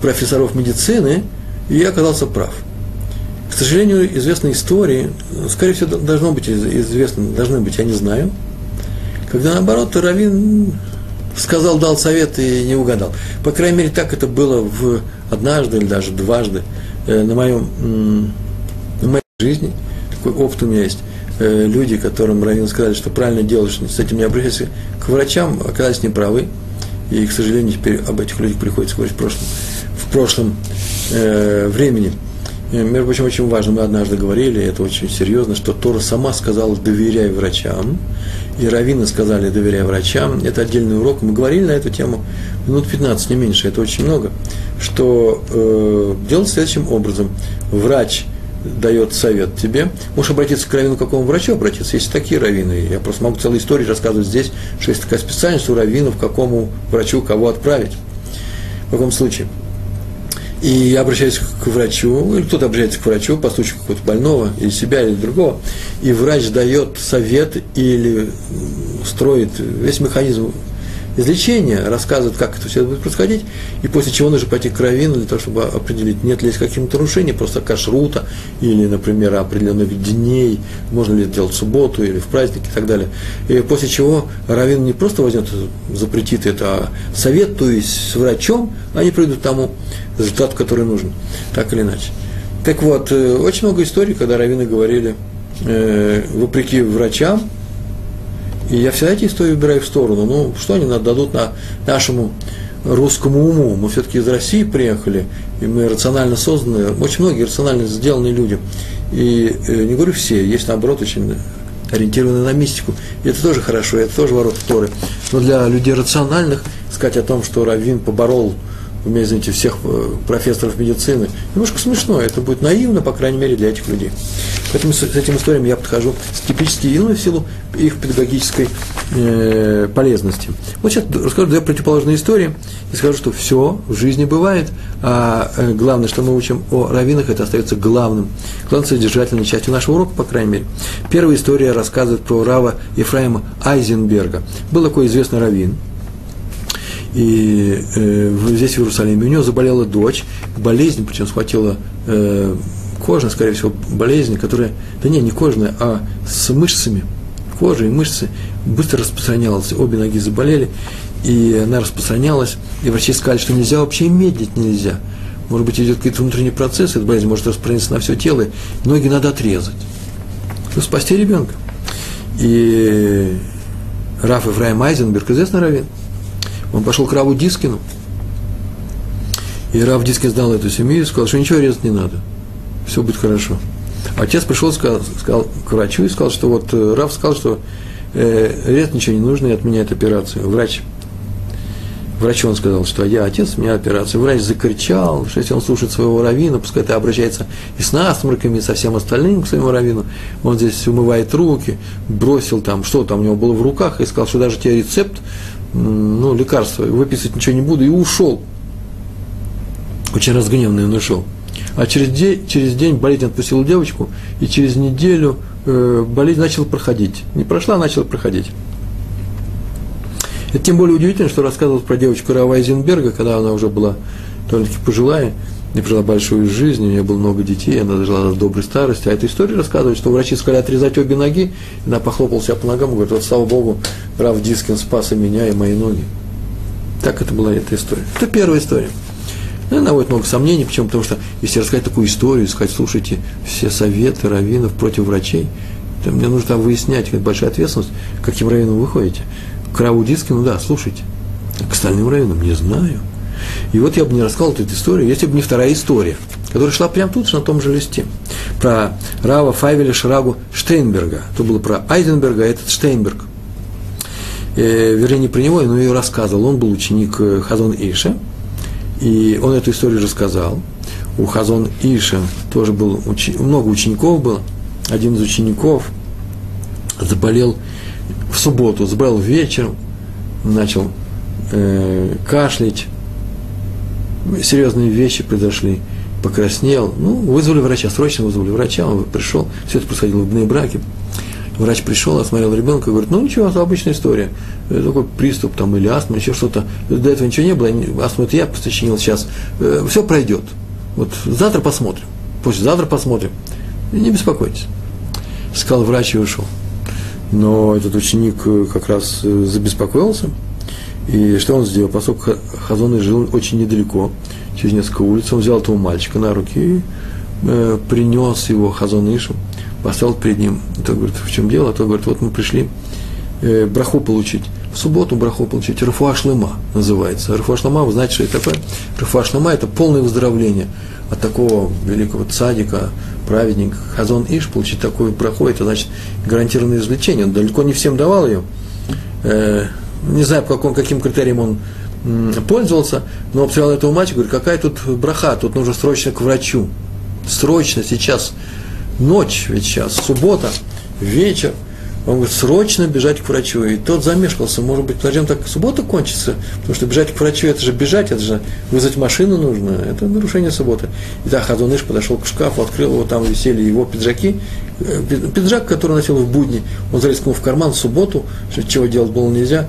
профессоров медицины, и я оказался прав. К сожалению, известные истории, скорее всего, должно быть известно, должны быть, я не знаю, когда наоборот Равин сказал, дал совет и не угадал. По крайней мере, так это было в однажды или даже дважды э, на, моем, жизни. Такой опыт у меня есть. Э, люди, которым Равин сказали, что правильно делаешь, с этим не обращайся к врачам, оказались неправы. И, к сожалению, теперь об этих людях приходится говорить в прошлом, в прошлом э, времени. Э, между прочим, очень важно, мы однажды говорили, это очень серьезно, что Тора сама сказала «доверяй врачам», и раввины сказали «доверяй врачам». Это отдельный урок, мы говорили на эту тему минут 15, не меньше, это очень много, что э, делать следующим образом. Врач дает совет тебе, можешь обратиться к раввину, к какому врачу обратиться, есть такие раввины, я просто могу целую историю рассказывать здесь, что есть такая специальность у раввинов, к какому врачу кого отправить, в каком случае – и я обращаюсь к врачу, или кто-то обращается к врачу по случаю какого-то больного, или себя, или другого, и врач дает совет или строит весь механизм излечения, рассказывает, как это все будет происходить, и после чего нужно пойти к раввину для того, чтобы определить, нет ли есть каких-то нарушений, просто кашрута, или, например, определенных дней, можно ли это делать в субботу или в праздник и так далее. И после чего раввин не просто возьмет, запретит это, а советуясь с врачом, они придут тому результату, который нужен, так или иначе. Так вот, э, очень много историй, когда раввины говорили, э, вопреки врачам, и я всегда эти истории убираю в сторону. Ну, что они дадут на нашему русскому уму? Мы все-таки из России приехали, и мы рационально созданы, очень многие рационально сделанные люди. И э, не говорю все, есть наоборот очень ориентированные на мистику. И это тоже хорошо, это тоже ворот Торы. Но для людей рациональных сказать о том, что Равин поборол вы меня извините, всех э, профессоров медицины. Немножко смешно, это будет наивно, по крайней мере, для этих людей. Поэтому с, этим историям я подхожу скептически и ну, в силу их педагогической э, полезности. Вот сейчас расскажу две противоположные истории и скажу, что все в жизни бывает, а э, главное, что мы учим о раввинах, это остается главным, главной содержательной частью нашего урока, по крайней мере. Первая история рассказывает про Рава Ефраима Айзенберга. Был такой известный раввин, и э, здесь, в Иерусалиме, у него заболела дочь, болезнь, причем схватила э, кожная, скорее всего, болезнь, которая, да не, не кожная, а с мышцами, кожа и мышцы быстро распространялась, обе ноги заболели, и она распространялась, и врачи сказали, что нельзя вообще медлить нельзя. Может быть, идет какие-то внутренние процессы, эта болезнь может распространиться на все тело, ноги надо отрезать, чтобы спасти ребенка. И Раф Ефраим Айзенберг, известный раввин, он пошел к Раву Дискину, и Рав Дискин знал эту семью и сказал, что ничего резать не надо, все будет хорошо. Отец пришел, сказал, сказал к врачу и сказал, что вот э, Рав сказал, что э, резать ничего не нужно и отменяет операцию. Врач Врачу он сказал, что я отец, у меня операция. Врач закричал, что если он слушает своего равина, пускай это обращается и с насморками, и со всем остальным к своему равину. Он здесь умывает руки, бросил там, что там у него было в руках, и сказал, что даже тебе рецепт ну, лекарства, выписывать ничего не буду, и ушел. Очень разгневанный он ушел. А через день, через день болезнь отпустила девочку, и через неделю э, болезнь начала проходить. Не прошла, а начала проходить. Это тем более удивительно, что рассказывал про девочку Рава Айзенберга, когда она уже была довольно-таки пожилая, не прожила большую жизнь, у нее было много детей, она дожила до доброй старости. А эта история рассказывает, что врачи сказали отрезать обе ноги, и она похлопала себя по ногам и говорит, вот слава Богу, Рав Дискин спас и меня, и мои ноги. Так это была эта история. Это первая история. Ну, наводит много сомнений, почему? Потому что если рассказать такую историю, сказать, слушайте, все советы раввинов против врачей, то мне нужно там выяснять, это большая ответственность, каким раввином вы ходите. К Раву Дискину, да, слушайте. А к остальным раввинам не знаю. И вот я бы не рассказал эту историю, если бы не вторая история, которая шла прямо тут же на том же листе. Про Рава Файвеля Шрагу Штейнберга. То было про Айзенберга, а этот Штейнберг. Э, вернее, не про него, но ее рассказывал. Он был ученик э, Хазон Иша, и он эту историю рассказал. У Хазон Иша тоже было учи, много учеников было. Один из учеников заболел в субботу, заболел вечером, начал э, кашлять, серьезные вещи произошли. покраснел. Ну, вызвали врача, срочно вызвали врача, он пришел, все это происходило в браке. Врач пришел, осмотрел ребенка говорит, ну ничего, это обычная история. Это такой приступ там или астма, еще что-то. До этого ничего не было, астму это я сочинил сейчас. Э, все пройдет. Вот завтра посмотрим. Послезавтра посмотрим. Не беспокойтесь. Сказал врач и ушел. Но этот ученик э, как раз э, забеспокоился. И что он сделал? Поскольку Хазон жил очень недалеко, через несколько улиц, он взял этого мальчика на руки и э, принес его Хазон Ишу, поставил перед ним. Тот говорит, в чем дело? Тот говорит, вот мы пришли э, браху получить. В субботу браху получить. Рафуа шлема называется. Рафуа шлема, вы знаете, что это такое? Рафуа шлема – это полное выздоровление от такого великого цадика, праведника. Хазон Иш получить такую браху, это значит гарантированное излечение. Он далеко не всем давал ее. Э, не знаю, по каким, каким критериям он пользовался, но обстрел этого мальчика, говорит, какая тут браха, тут нужно срочно к врачу. Срочно сейчас, ночь ведь сейчас, суббота, вечер. Он говорит, срочно бежать к врачу. И тот замешкался, может быть, подождем так суббота кончится, потому что бежать к врачу, это же бежать, это же вызвать машину нужно, это нарушение субботы. И так Хазуныш подошел к шкафу, открыл его, там висели его пиджаки, э, пиджак, который носил в будни, он залез к нему в карман в субботу, чего делать было нельзя,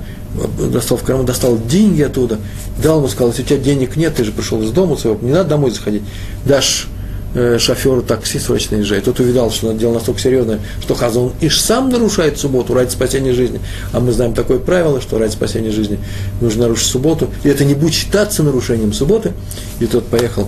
достал в карман, достал деньги оттуда, дал ему, сказал, если у тебя денег нет, ты же пришел из дома своего, не надо домой заходить, дашь э, шоферу такси срочно езжай. Тот увидал, что дело настолько серьезное, что Хазон Иш сам нарушает субботу ради спасения жизни. А мы знаем такое правило, что ради спасения жизни нужно нарушить субботу. И это не будет считаться нарушением субботы. И тот поехал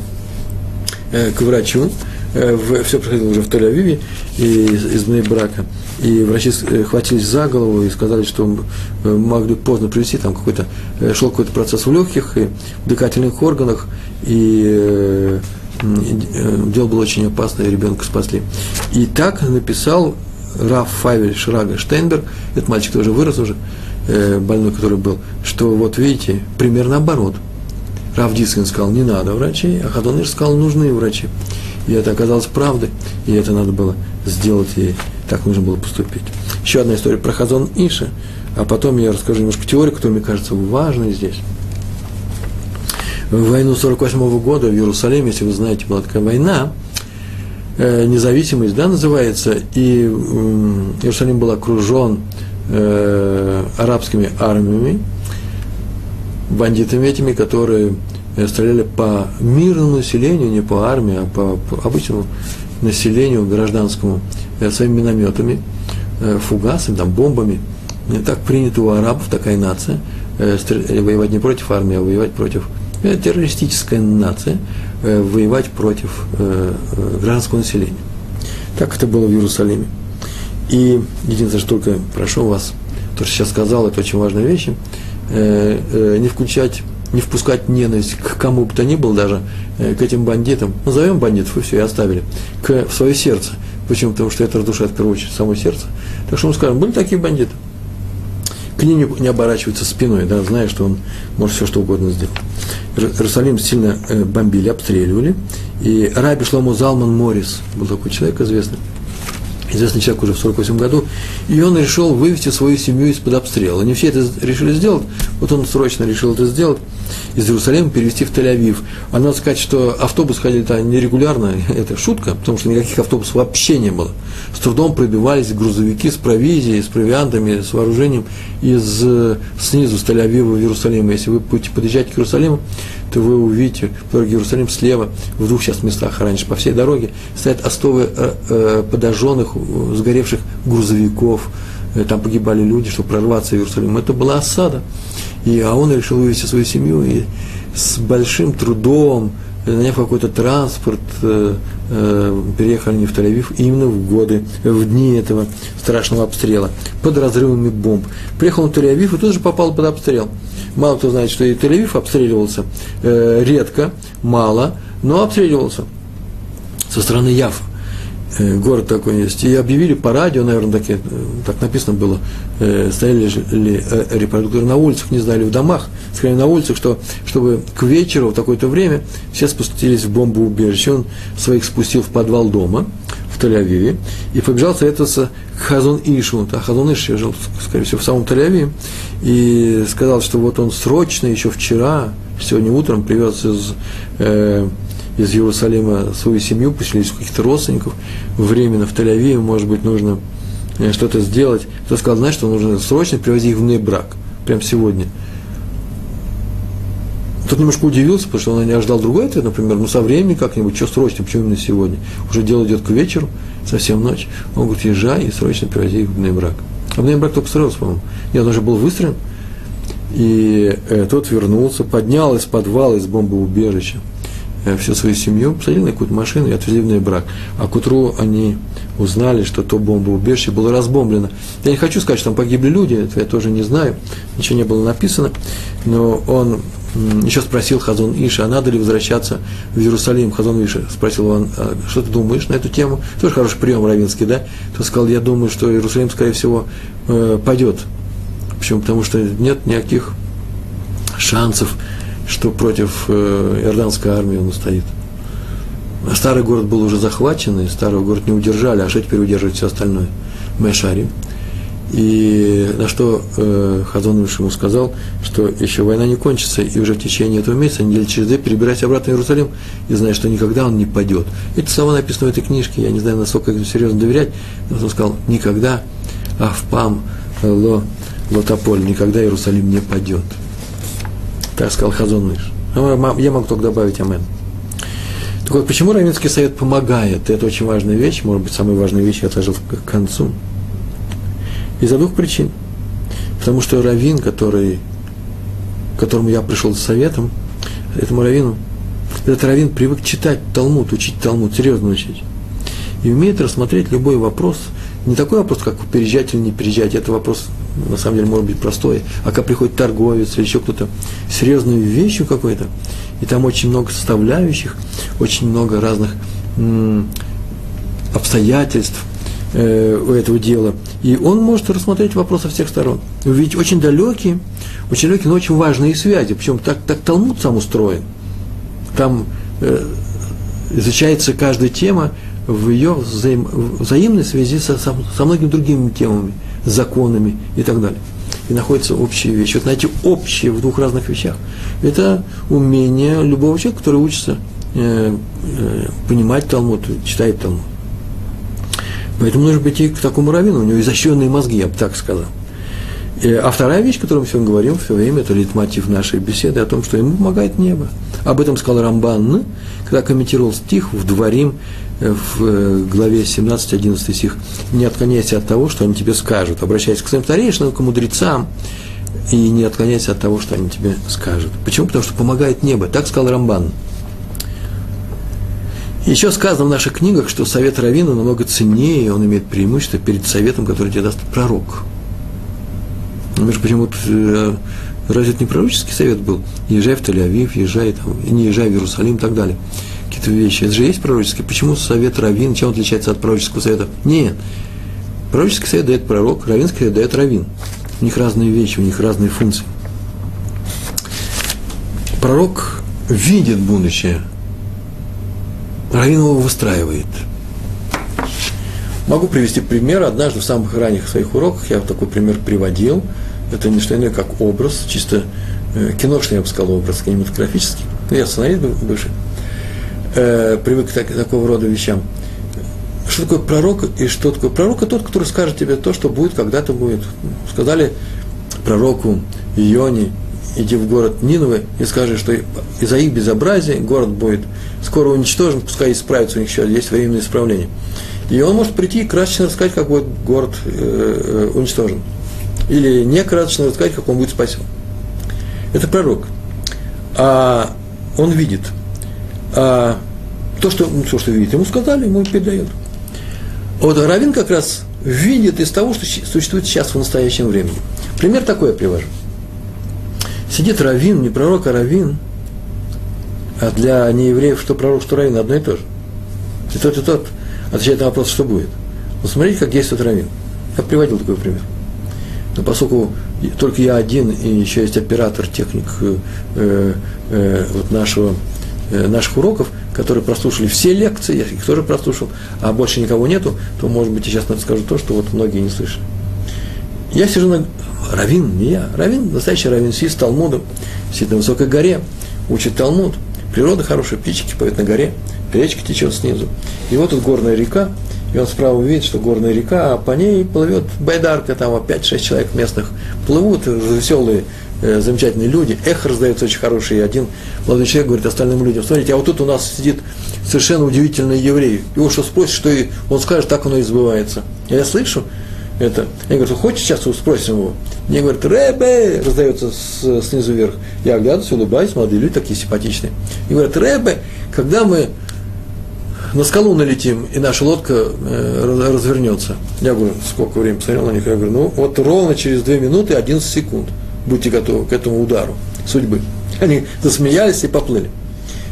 э, к врачу, в, все происходило уже в Тель-Авиве, из, из брака. И врачи э, хватились за голову и сказали, что э, могли поздно привести, там какой-то, э, шел какой-то процесс в легких и в дыхательных органах, и дело было очень опасное, ребенка спасли. И так написал Раф Фавель Шрага Штейнберг, этот мальчик тоже вырос уже, больной, который был, что вот видите, примерно наоборот. Раф Дискин сказал, не надо врачей, а Хадониш сказал, нужны врачи. И это оказалось правдой, и это надо было сделать, и так нужно было поступить. Еще одна история про Хазон Иша, а потом я расскажу немножко теорию, которая, мне кажется, важной здесь. В войну 48 года в Иерусалиме, если вы знаете, была такая война, э, независимость, да, называется, и Иерусалим был окружен э, арабскими армиями, бандитами этими, которые стреляли по мирному населению, не по армии, а по, по обычному населению гражданскому э, своими минометами, э, фугасами, там, бомбами. И так принято у арабов, такая нация, воевать не против армии, а воевать против террористическая нация, воевать против гражданского населения. Так это было в Иерусалиме. И единственное, что только прошу вас, то, что сейчас сказал, это очень важная вещь, не включать не впускать ненависть к кому бы то ни было, даже э, к этим бандитам, назовем бандитов, и все, и оставили, к, в свое сердце. Почему? Потому что это разрушает, в первую очередь, само сердце. Так что мы скажем, были такие бандиты. К ним не, не оборачиваются спиной, да, зная, что он может все что угодно сделать. Иерусалим сильно э, бомбили, обстреливали. И Раби Шломо Залман Морис был такой человек известный, известный человек уже в 48 году, и он решил вывести свою семью из-под обстрела. Не все это решили сделать, вот он срочно решил это сделать, из Иерусалима перевести в Тель-Авив. А надо сказать, что автобусы ходили-то нерегулярно, *laughs* это шутка, потому что никаких автобусов вообще не было. С трудом пробивались грузовики с провизией, с провиантами, с вооружением из, снизу, с Тель-Авива в Иерусалим. Если вы будете подъезжать к Иерусалиму, то вы увидите дороге Иерусалим слева, в двух сейчас местах раньше, по всей дороге, стоят остовы э, э, подожженных, сгоревших грузовиков, э, там погибали люди, чтобы прорваться в Иерусалим. Это была осада. И, а он решил вывести свою семью и с большим трудом, наняв какой-то транспорт, э, э, переехали они в Тель-Авив именно в годы, в дни этого страшного обстрела, под разрывами бомб. Приехал в Тель-Авив и тут же попал под обстрел. Мало кто знает, что и Тель-Авив обстреливался э, редко, мало, но обстреливался со стороны Яфа. Э, город такой есть. И объявили по радио, наверное, таки, э, так написано было, э, стояли ли репродукторы на улицах, не знали, в домах, сказали на улицах, что, чтобы к вечеру в такое-то время все спустились в бомбоубежище. Он своих спустил в подвал дома в Тель-Авиве и побежал советоваться к Хазон Ишу. А Хазон Иш жил, скорее всего, в самом Тель-Авиве. И сказал, что вот он срочно, еще вчера, сегодня утром привез из э, из Иерусалима свою семью, поселились у каких-то родственников, временно в Тель-Авиве, может быть, нужно э, что-то сделать. Кто сказал, знаешь, что нужно срочно привозить их в брак, прямо сегодня. Тот немножко удивился, потому что он не ожидал другой ответ, например, ну со временем как-нибудь, что срочно, почему именно сегодня? Уже дело идет к вечеру, совсем ночь. Он говорит, езжай и срочно привози их в брак. А в брак только строился, по-моему. Нет, он уже был выстроен, и э, тот вернулся, поднял из подвала, из бомбоубежища всю свою семью, посадил на какую-то машину и отвезли в брак. А к утру они узнали, что то бомбоубежище было разбомблено. Я не хочу сказать, что там погибли люди, это я тоже не знаю, ничего не было написано, но он еще спросил Хазон Иша, а надо ли возвращаться в Иерусалим. Хазон Иша спросил его, а что ты думаешь на эту тему? Тоже хороший прием равинский, да? Тот сказал, я думаю, что Иерусалим, скорее всего, э, пойдет Почему? Потому что нет никаких шансов, что против э, иорданской армии он устоит. А старый город был уже захвачен, и старый город не удержали, а что теперь удерживать все остальное? Мэшари. И на что э, Хазон ему сказал, что еще война не кончится, и уже в течение этого месяца, недели через две, перебирайся обратно в Иерусалим, и знай, что никогда он не падет. Это слова написано в этой книжке, я не знаю, насколько это серьезно доверять, но он сказал, никогда, а в пам ло Лотополь, никогда Иерусалим не падет. Так сказал Хазон Миш. А я могу только добавить Амен. Так вот, почему Равинский совет помогает? Это очень важная вещь, может быть, самая важная вещь я отложил к концу. Из-за двух причин. Потому что Равин, который, к которому я пришел с советом, этому Равину, этот Равин привык читать Талмуд, учить Талмуд, серьезно учить. И умеет рассмотреть любой вопрос. Не такой вопрос, как переезжать или не переезжать, это вопрос на самом деле может быть простое, а когда приходит торговец или еще кто-то серьезную вещью какой-то, и там очень много составляющих, очень много разных м, обстоятельств э, у этого дела, и он может рассмотреть вопрос со всех сторон, увидеть очень далекие, очень далекие, но очень важные связи, причем так, так Талмуд сам устроен, там э, изучается каждая тема в ее взаим, взаимной связи со, со, со многими другими темами – законами и так далее. И находятся общие вещи. Вот найти общие в двух разных вещах. Это умение любого человека, который учится э, э, понимать Талмуд, читает Талмуд. Поэтому нужно прийти к такому раввину, у него изощренные мозги, я бы так сказал. Э, а вторая вещь, о которой мы сегодня говорим все время, это литмотив нашей беседы о том, что ему помогает небо. Об этом сказал Рамбан, когда комментировал стих в Дворим в э, главе 17-11 стих, не отклоняйся от того, что они тебе скажут, обращайся к своим старейшинам, к мудрецам, и не отклоняйся от того, что они тебе скажут. Почему? Потому что помогает небо. Так сказал Рамбан. Еще сказано в наших книгах, что совет Равина намного ценнее, он имеет преимущество перед советом, который тебе даст пророк. Между прочим, вот, э, разве это не пророческий совет был? Езжай в Тель-Авив, езжай там, не езжай в Иерусалим и так далее какие-то вещи. Это же есть пророческий. Почему совет раввин, чем он отличается от пророческого совета? Нет. Пророческий совет дает пророк, раввинский совет дает раввин. У них разные вещи, у них разные функции. Пророк видит будущее, раввин его выстраивает. Могу привести пример. Однажды в самых ранних своих уроках я такой пример приводил. Это не что иное, как образ, чисто э, киношный, я бы сказал, образ кинематографический. Ну, я сценарист бывший э, привык к так, такого рода вещам. Что такое пророк и что такое пророк? Тот, который скажет тебе то, что будет, когда-то будет. Сказали пророку Ионе, иди в город Ниновы и скажи, что из-за их безобразия город будет скоро уничтожен, пускай исправится, у них еще есть временное исправление. И он может прийти и красочно рассказать, как будет город э, э уничтожен. Или не красочно рассказать, как он будет спасен. Это пророк. А он видит – а, то, что, ну, то, что видит, ему сказали, ему передают. Вот Равин как раз видит из того, что существует сейчас в настоящем времени. Пример такой я привожу. Сидит Равин, не пророк, а Равин, а для неевреев что пророк, что Равин одно и то же. И тот, и тот отвечает на вопрос, что будет. Вот смотрите, как действует Равин. Я приводил такой пример. Но поскольку только я один, и еще есть оператор, техник э, э, э вот нашего Э, наших уроков, которые прослушали все лекции, я их тоже прослушал, а больше никого нету, то, может быть, я сейчас расскажу то, что вот многие не слышали. Я сижу на... Равин, не я. Равин, настоящий Равин, сидит с Талмудом, сидит на высокой горе, учит Талмуд. природа хорошая, птички поют на горе, речка течет снизу. И вот тут горная река, и он справа видит, что горная река, а по ней плывет байдарка, там 5-6 человек местных плывут, веселые, э, замечательные люди, эхо раздается очень хорошее, и один молодой человек говорит остальным людям, смотрите, а вот тут у нас сидит совершенно удивительный еврей, его что спросит, что и он скажет, так оно и сбывается. Я слышу это, я говорю, хочешь сейчас спросим его? Мне говорят, Рэбе, раздается с, снизу вверх. Я оглядываюсь, улыбаюсь, молодые люди такие симпатичные. И говорят, Рэбе, когда мы на скалу налетим, и наша лодка э, развернется. Я говорю, сколько времени посмотрел на них, я говорю, ну вот ровно через 2 минуты 11 секунд будьте готовы к этому удару судьбы. Они засмеялись и поплыли.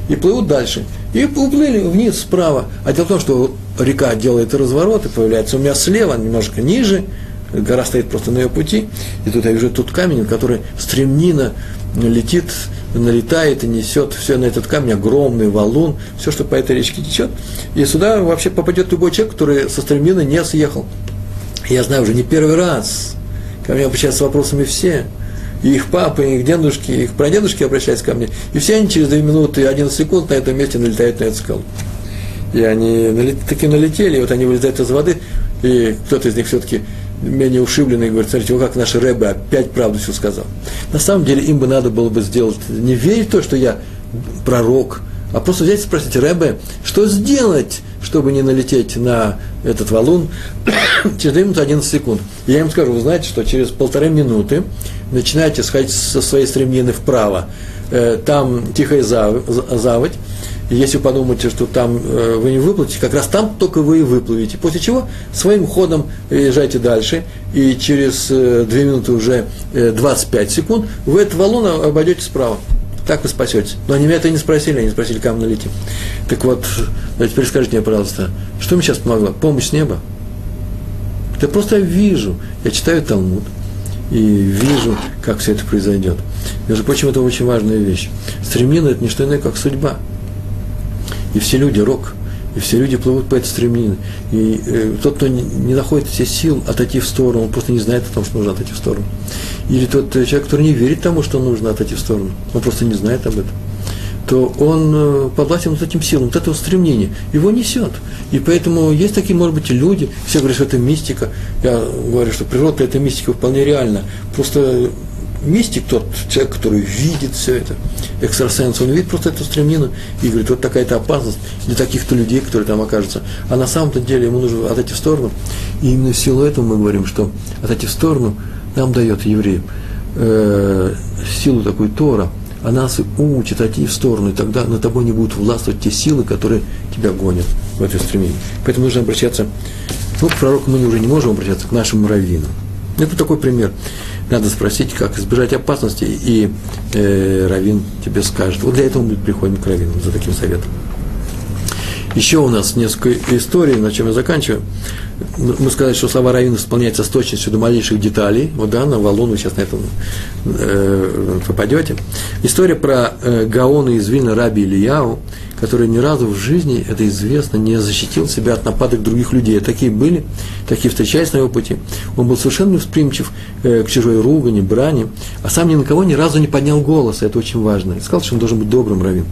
И плывут дальше. И уплыли вниз справа. А дело в том, что река делает разворот и появляется у меня слева, немножко ниже, гора стоит просто на ее пути, и тут я вижу тут камень, который стремнина летит, налетает и несет все на этот камень, огромный валун, все, что по этой речке течет. И сюда вообще попадет любой человек, который со стремнины не съехал. Я знаю уже не первый раз, ко мне обращаются с вопросами все, и их папы, и их дедушки, и их прадедушки обращаются ко мне, и все они через 2 минуты и 11 секунд на этом месте налетают на эту скалу. И они таки налетели, и вот они вылезают из воды, и кто-то из них все-таки менее ушибленный, говорит, смотрите, вот как наш Рэбе опять правду все сказал. На самом деле им бы надо было бы сделать, не верить в то, что я пророк, а просто взять и спросить, Рэбе, что сделать, чтобы не налететь на этот валун *coughs* через 2 минуты 11 секунд. Я им скажу, вы знаете, что через полторы минуты начинаете сходить со своей стремнины вправо, э, там тихая заводь, если вы подумаете, что там э, вы не выплывете, как раз там только вы и выплывете. После чего своим ходом езжайте дальше, и через э, 2 минуты уже э, 25 секунд вы этот валун обойдете справа. Так вы спасетесь. Но они меня это не спросили, они спросили, мы налетим. Так вот, а теперь скажите мне, пожалуйста, что мне сейчас помогло? Помощь с неба? Да просто я вижу, я читаю Талмуд, и вижу, как все это произойдет. Между прочим, это очень важная вещь. Стремление – это не что иное, как судьба – и все люди рок, и все люди плывут по этой стремнине. И э, тот, кто не, не находит все сил отойти в сторону, он просто не знает о том, что нужно отойти в сторону. Или тот э, человек, который не верит тому, что нужно отойти в сторону, он просто не знает об этом то он э, подвластен вот этим силам, вот этого стремления, его несет. И поэтому есть такие, может быть, люди, все говорят, что это мистика. Я говорю, что природа – это мистика вполне реально. Просто мистик, тот человек, который видит все это, экстрасенс, он видит просто эту стремнину и говорит, вот такая-то опасность для таких-то людей, которые там окажутся. А на самом-то деле ему нужно отойти в сторону. И именно в силу этого мы говорим, что отойти в сторону нам дает евреям э, силу такую Тора, а нас учит отойти в сторону, и тогда на тобой не будут властвовать те силы, которые тебя гонят в это стремление. Поэтому нужно обращаться, ну, к пророку мы уже не можем обращаться, к нашим раввинам. Это такой пример надо спросить, как избежать опасности, и э, Равин тебе скажет. Вот для этого мы приходим к Равину за таким советом. Еще у нас несколько историй, на чем я заканчиваю. Мы сказали, что слова Равина исполняются с точностью до малейших деталей. Вот да, на валун сейчас на этом э, попадете. История про э, Гаона из Вильна Раби Ильяу, который ни разу в жизни, это известно, не защитил себя от нападок других людей. Такие были, такие встречались на его пути. Он был совершенно невосприимчив э, к чужой ругани, брани, а сам ни на кого ни разу не поднял голоса, это очень важно. И сказал, что он должен быть добрым раввин.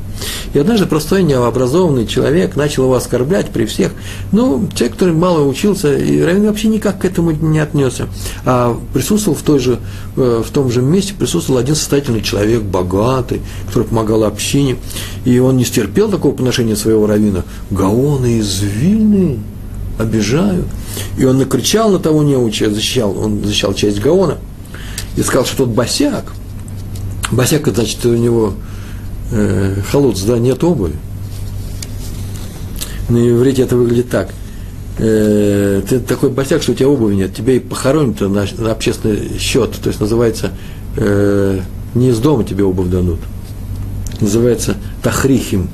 И однажды простой, необразованный человек начал его оскорблять при всех. Ну, человек, который мало учился, и раввин вообще никак к этому не отнесся. А присутствовал в, той же, э, в том же месте, присутствовал один состоятельный человек, богатый, который помогал общине, и он не стерпел такого поношения своего равина. Гаоны из Вильны обижают. И он накричал на того неуча, защищал, он защищал часть Гаона, и сказал, что тот босяк, босяк, значит, у него э, халуц, да, нет обуви. На иврите это выглядит так. Э, ты такой босяк, что у тебя обуви нет, тебя и похоронят на, на общественный счет, то есть называется, э, не из дома тебе обувь дадут, называется тахрихим,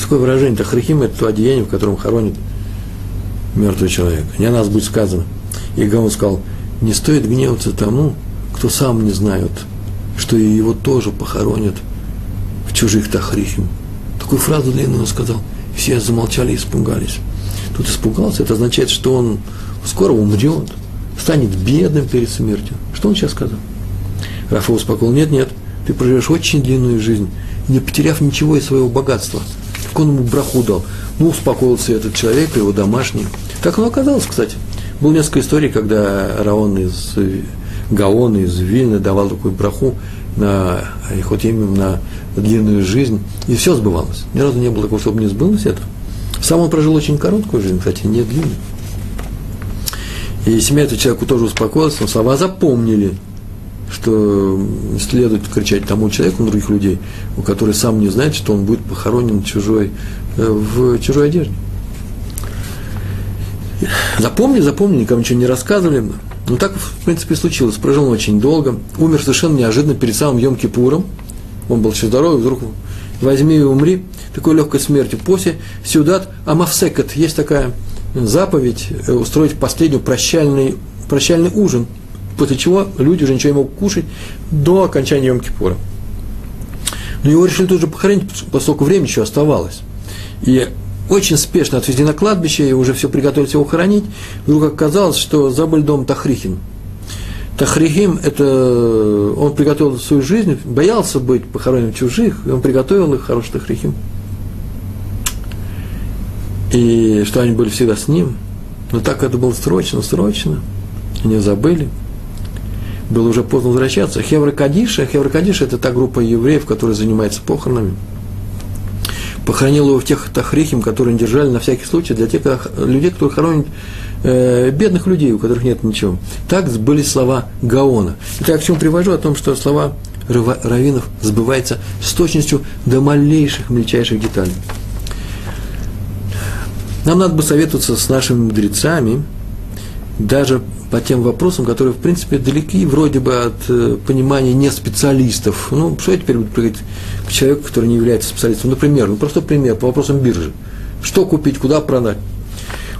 Такое выражение, тахрихим – это то одеяние, в котором хоронит мертвый человек. Не о нас будет сказано. И Гаон сказал, не стоит гневаться тому, кто сам не знает, что и его тоже похоронят в чужих тахрихим. Такую фразу длинную он сказал. Все замолчали и испугались. Тут испугался, это означает, что он скоро умрет, станет бедным перед смертью. Что он сейчас сказал? Рафа успокоил, нет, нет, ты проживешь очень длинную жизнь, не потеряв ничего из своего богатства. Как он ему браху дал. Ну, успокоился этот человек, его домашний. Так оно оказалось, кстати. Было несколько историй, когда Раон из Гаона, из Вильны давал такую браху на Ихотемим, на длинную жизнь, и все сбывалось. Ни разу не было такого, чтобы не сбылось это. Сам он прожил очень короткую жизнь, кстати, не длинную. И семья этого человека тоже успокоилась, но слова запомнили, что следует кричать тому человеку, других людей, у которых сам не знает, что он будет похоронен чужой, э, в чужой одежде. Запомни, запомни, никому ничего не рассказывали. Ну, так, в принципе, случилось. Прожил он очень долго. Умер совершенно неожиданно перед самым Йом-Кипуром. Он был еще здоровый, вдруг возьми и умри такой легкой смертью. После Сюдат Амавсекат есть такая заповедь э, устроить последний прощальный, прощальный ужин, после чего люди уже ничего не могут кушать до окончания Йом-Кипура. Но его решили тут же похоронить, поскольку время еще оставалось. И очень спешно отвезли на кладбище, и уже все приготовились его хоронить. Вдруг оказалось, что забыли дом Тахрихин. Тахрихим – это он приготовил свою жизнь, боялся быть похоронен чужих, и он приготовил их, хороший Тахрихим. И что они были всегда с ним. Но так это было срочно, срочно. Они забыли. Было уже поздно возвращаться. Хевра Кадиша, Хевра Кадиша – это та группа евреев, которая занимается похоронами – похоронил его в тех тахрихим, которые держали на всякий случай для тех людей, которые хоронят э, бедных людей, у которых нет ничего. Так были слова Гаона. Это я к чему привожу? О том, что слова раввинов сбываются с точностью до малейших, мельчайших деталей. Нам надо бы советоваться с нашими мудрецами, даже по тем вопросам, которые, в принципе, далеки вроде бы от э, понимания не специалистов. Ну, что я теперь буду говорить к человеку, который не является специалистом? Например, ну, простой пример по вопросам биржи. Что купить, куда продать?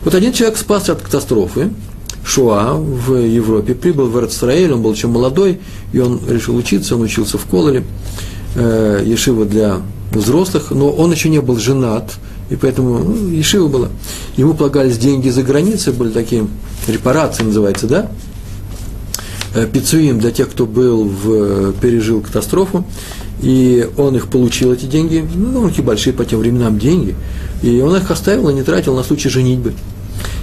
Вот один человек спасся от катастрофы, Шуа в Европе, прибыл в Эрцраэль, он был еще молодой, и он решил учиться, он учился в Кололе, э, Ешива для взрослых, но он еще не был женат, и поэтому ну, Ешива была. Ему полагались деньги за границей, были такие репарации называется, да? Э, Пицуим для тех, кто был в, пережил катастрофу, и он их получил, эти деньги, ну, довольно большие по тем временам деньги, и он их оставил и не тратил на случай женитьбы.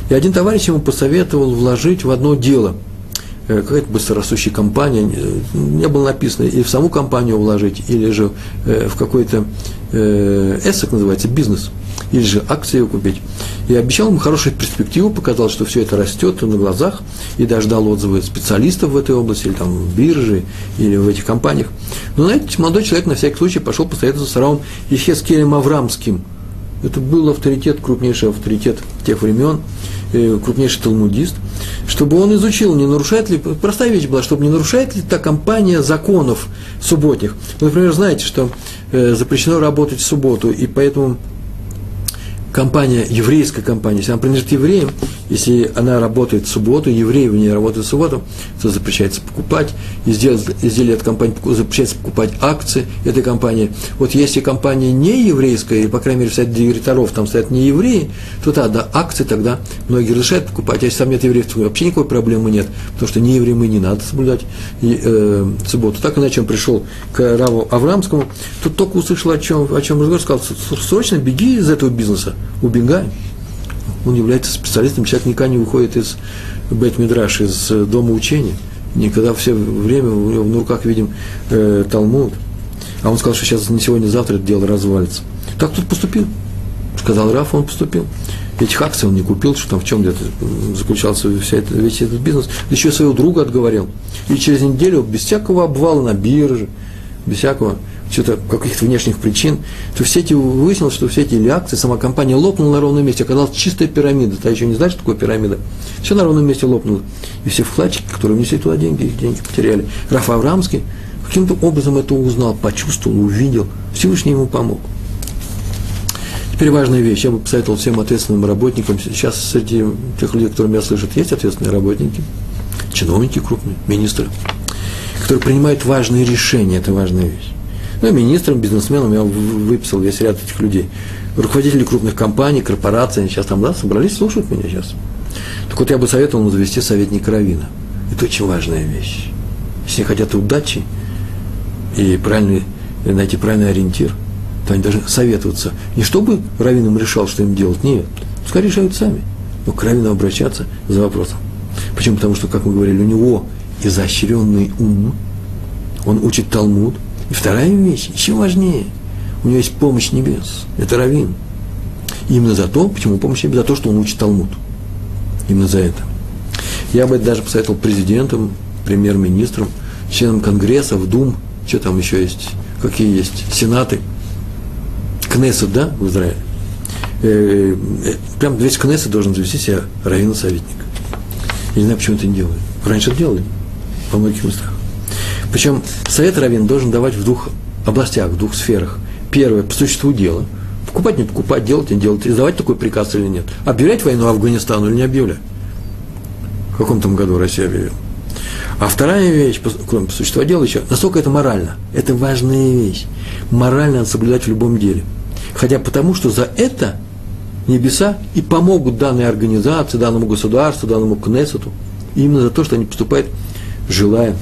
И один товарищ ему посоветовал вложить в одно дело – какая-то быстрорастущая компания, не было написано, или в саму компанию вложить, или же э, в какой-то э, эссек называется, бизнес, или же акции купить. И обещал ему хорошую перспективу, показал, что все это растет на глазах, и даже дал отзывы специалистов в этой области, или там в бирже, или в этих компаниях. Но, знаете, молодой человек на всякий случай пошел посоветоваться с Раум Ехескелем Аврамским. Это был авторитет, крупнейший авторитет тех времен, крупнейший талмудист – чтобы он изучил, не нарушает ли, простая вещь была, чтобы не нарушает ли та компания законов субботних. Вы, например, знаете, что э, запрещено работать в субботу, и поэтому компания, еврейская компания, если она принадлежит евреям, если она работает в субботу, евреи в ней работают в субботу, то запрещается покупать, изделия, изделия от компании запрещается покупать акции этой компании. Вот если компания не еврейская, или, по крайней мере, в директоров там стоят не евреи, то тогда акции тогда многие разрешают покупать. А если там нет евреев, то вообще никакой проблемы нет, потому что не евреям и не надо соблюдать и, э, субботу. Так иначе он пришел к Раву Аврамскому, тут только услышал, о чем, о чем разговор, сказал, срочно беги из этого бизнеса, убегай он является специалистом, человек никогда не выходит из бет мидраш из э, дома учения. Никогда все время у него на руках видим э, Талмуд. А он сказал, что сейчас не сегодня, завтра это дело развалится. Так тут поступил. Сказал Раф, он поступил. Этих акций он не купил, что там в чем где-то заключался вся это, весь этот бизнес. Еще своего друга отговорил. И через неделю, без всякого обвала на бирже, без всякого, что-то каких-то внешних причин, то все эти, выяснилось, что все эти акции, сама компания лопнула на ровном месте, оказалась чистая пирамида. Ты еще не знаешь, что такое пирамида? Все на ровном месте лопнуло. И все вкладчики, которые внесли туда деньги, их деньги потеряли. Раф Аврамский каким-то образом это узнал, почувствовал, увидел. Всевышний ему помог. Теперь важная вещь. Я бы посоветовал всем ответственным работникам. Сейчас среди тех людей, которые меня слышат, есть ответственные работники, чиновники крупные, министры, которые принимают важные решения. Это важная вещь. Ну, министрам, бизнесменам я выписал весь ряд этих людей. Руководители крупных компаний, корпораций, они сейчас там, да, собрались, слушают меня сейчас. Так вот, я бы советовал ему завести советника Равина. Это очень важная вещь. Если хотят удачи и правильной найти правильный ориентир, то они должны советоваться. Не чтобы раввин им решал, что им делать, нет. Пускай решают сами. Но к раввину обращаться за вопросом. Почему? Потому что, как мы говорили, у него изощренный ум, он учит Талмуд. И вторая вещь, еще важнее, у него есть помощь небес, это раввин. Именно за то, почему помощь небес, за то, что он учит Талмуд. Именно за это. Я бы это даже посоветовал президентам, премьер-министрам, членам Конгресса, в Дум, что там еще есть, какие есть, сенаты, Кнессет, да, в Израиле. Э, э, прям весь Кнессет должен завести себя раввина советник. Я не знаю, почему это не делают. Раньше это делали во многих местах. Причем совет раввин должен давать в двух областях, в двух сферах. Первое, по существу дела. Покупать, не покупать, делать, не делать. Издавать такой приказ или нет. Объявлять войну Афганистану или не объявлять. В каком там году Россия объявила. А вторая вещь, кроме по существу дела еще, насколько это морально. Это важная вещь. Морально надо соблюдать в любом деле. Хотя потому, что за это небеса и помогут данной организации, данному государству, данному Кнессету, именно за то, что они поступают, желая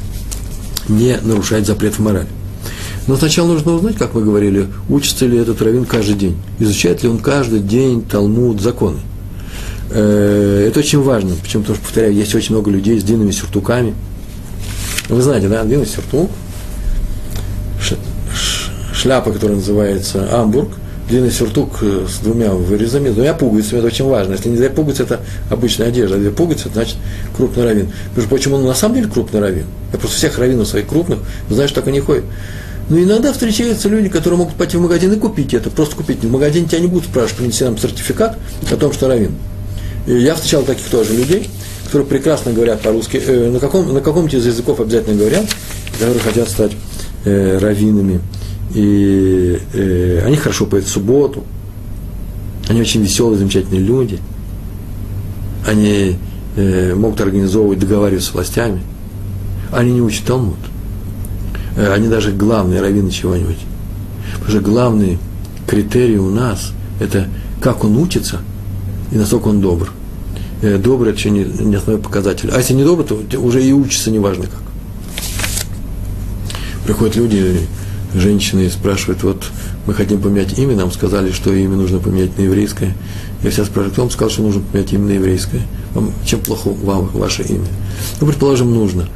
не нарушать запрет в морали. Но сначала нужно узнать, как мы говорили, учится ли этот раввин каждый день, изучает ли он каждый день Талмуд, законы. Э, это очень важно, почему, потому что, повторяю, есть очень много людей с длинными сюртуками. Вы знаете, да, длинный сюртук, шляпа, которая называется Амбург – длинный сюртук э, с двумя вырезами, с двумя пуговицами, это очень важно. Если не две пуговицы, это обычная одежда, а две пуговицы, значит крупный раввин. Между прочим, он на самом деле крупный раввин. Я просто всех раввинов своих крупных что так они ходят. Но иногда встречаются люди, которые могут пойти в магазин и купить это, просто купить. В магазине тебя не будут спрашивать, принеси нам сертификат о том, что раввин. И я встречал таких тоже людей, которые прекрасно говорят по-русски, э, на, каком, на каком-то из языков обязательно говорят, которые хотят стать э, раввинами и э, они хорошо поют в субботу, они очень веселые, замечательные люди, они э, могут организовывать, договариваться с властями, они не учат Талмуд, э, они даже главные раввины чего-нибудь. Потому что главный критерий у нас – это как он учится и насколько он добр. Э, добрый – это еще не, не основной показатель. А если не добрый, то уже и учится неважно как. Приходят люди, женщины спрашивают, вот мы хотим поменять имя, нам сказали, что имя нужно поменять на еврейское. Я сейчас спрашиваю, кто вам сказал, что нужно поменять имя на еврейское? Вам, чем плохо вам ваше имя? Ну, предположим, нужно.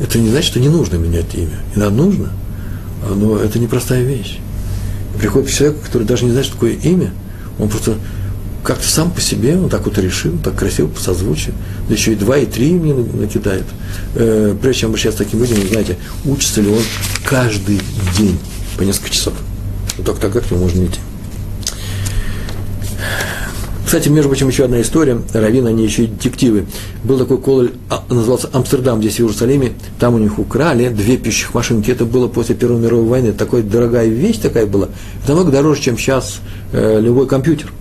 Это не значит, что не нужно менять имя. Иногда нужно, но это непростая вещь. приходит человек, который даже не знает, что такое имя, он просто как-то сам по себе, он так вот решил, так красиво по созвучию, да еще и два, и три мне накидает. Э, прежде чем обращаться к таким людям, знаете, учится ли он каждый день по несколько часов. Вот только тогда к нему можно идти. Кстати, между прочим, еще одна история. Равин, они еще и детективы. Был такой кололь, а, назывался Амстердам, здесь в Иерусалиме. Там у них украли две пищих машинки. Это было после Первой мировой войны. Такая дорогая вещь такая была. Это намного дороже, чем сейчас э, любой компьютер.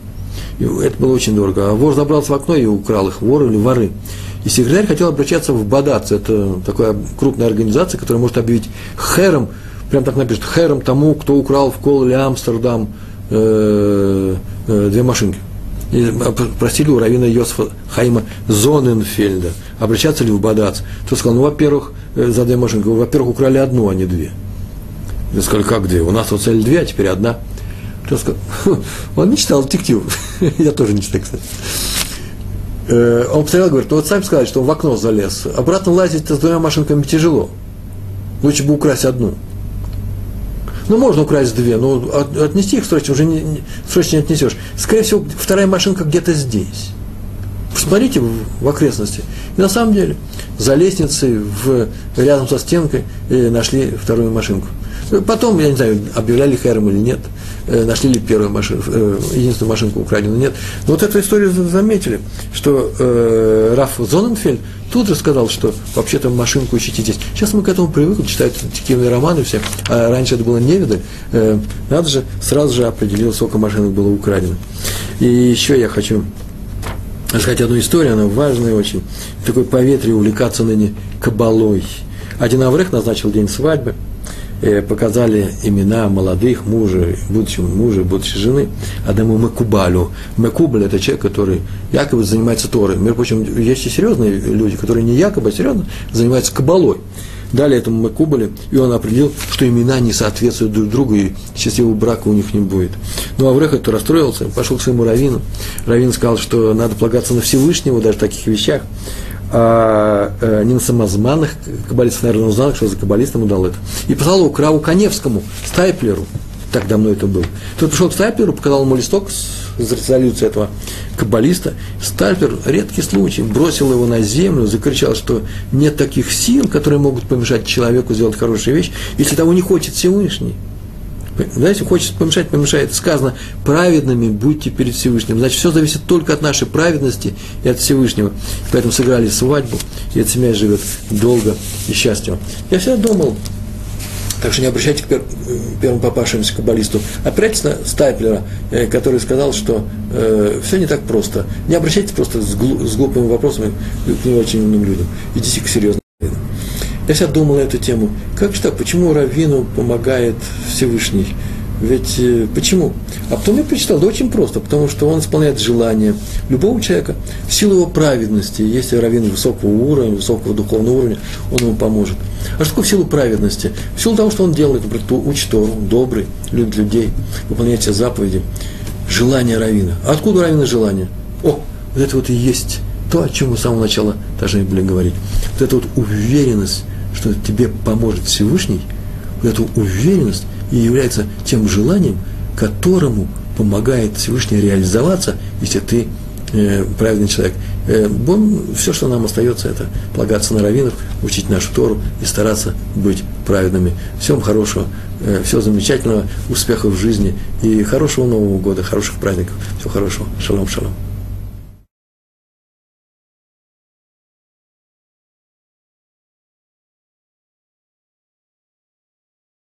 И это было очень дорого. А вор забрался в окно и украл их, вор или воры. И секретарь хотел обращаться в Бадац, это такая крупная организация, которая может объявить хером, прям так напишет, хером тому, кто украл в Кол или Амстердам э, э, две машинки. И просили у равина Йосифа Хайма Зоненфельда, обращаться ли в Бадац. Тот сказал, ну, во-первых, э, за две машинки, во-первых, украли одну, а не две. Я сказал, как две? У нас вот цель две, а теперь одна. *laughs* Он не читал детектив. *laughs* Я тоже не читаю, кстати. Э, он посмотрел, говорит, ну вот сами сказали, что он в окно залез. Обратно лазить с двумя машинками тяжело. Лучше бы украсть одну. Ну, можно украсть две, но отнести их срочно уже не, не, срочно не отнесешь. Скорее всего, вторая машинка где-то здесь. Посмотрите в, в окрестности. И на самом деле, за лестницей, в, рядом со стенкой, э, нашли вторую машинку. Потом, я не знаю, объявляли хэром или нет, э, нашли ли первую машину, э, единственную машинку украденную, нет. Но вот эту историю заметили, что э, Раф Зоненфельд тут же сказал, что вообще-то машинку ищите здесь. Сейчас мы к этому привыкли, читают детективные романы все, а раньше это было невидаль. Э, надо же, сразу же определил, сколько машинок было украдено. И еще я хочу сказать одну историю, она важная очень. Такой поветрие увлекаться ныне кабалой. Один Аврех назначил день свадьбы – показали имена молодых мужа, будущего мужа, будущей жены, Адаму Мекубалю. Мекубль – это человек, который якобы занимается Торой. Между прочим, есть и серьезные люди, которые не якобы, а серьезно занимаются кабалой. дали этому Макубале, и он определил, что имена не соответствуют друг другу, и счастливого брака у них не будет. Ну, а Авреха то расстроился, пошел к своему раввину. Равин сказал, что надо полагаться на Всевышнего даже в таких вещах, а э, не на самозманных. Каббалист, наверное, узнал, что за каббалист ему дал это. И послал его к Раву Коневскому, Стайплеру, так давно это был. Тот пришел к Стайплеру, показал ему листок с резолюцией этого каббалиста. Стайплер, редкий случай, бросил его на землю, закричал, что нет таких сил, которые могут помешать человеку сделать хорошую вещь, если того не хочет Всевышний. Знаете, хочет помешать, помешает. Сказано, праведными будьте перед Всевышним. Значит, все зависит только от нашей праведности и от Всевышнего. Поэтому сыграли свадьбу, и эта семья живет долго и счастливо. Я всегда думал, так что не обращайте к первому попавшемуся каббалисту. Опирайтесь на Стайплера, э, который сказал, что э, все не так просто. Не обращайтесь просто с, глуп, с глупыми вопросами к не очень умным людям. Идите к серьезным Я всегда думал на эту тему. Как же так, почему Равину помогает Всевышний? Ведь э, почему? А потом я прочитал, да очень просто, потому что он исполняет желание любого человека в силу его праведности. Если раввин высокого уровня, высокого духовного уровня, он ему поможет. А что такое в силу праведности? В силу того, что он делает, например, учит Тору, добрый, любит людей, выполняет все заповеди. Желание равина. А откуда равина желание? О, вот это вот и есть то, о чем мы с самого начала должны были говорить. Вот эта вот уверенность, что тебе поможет Всевышний, вот эту уверенность – и является тем желанием, которому помогает Всевышний реализоваться, если ты э, праведный человек. Э, бон, все, что нам остается, это полагаться на раввинов, учить нашу Тору и стараться быть праведными. Всем хорошего, э, всего замечательного, успехов в жизни и хорошего Нового года, хороших праздников. Всего хорошего. Шалом, шалом.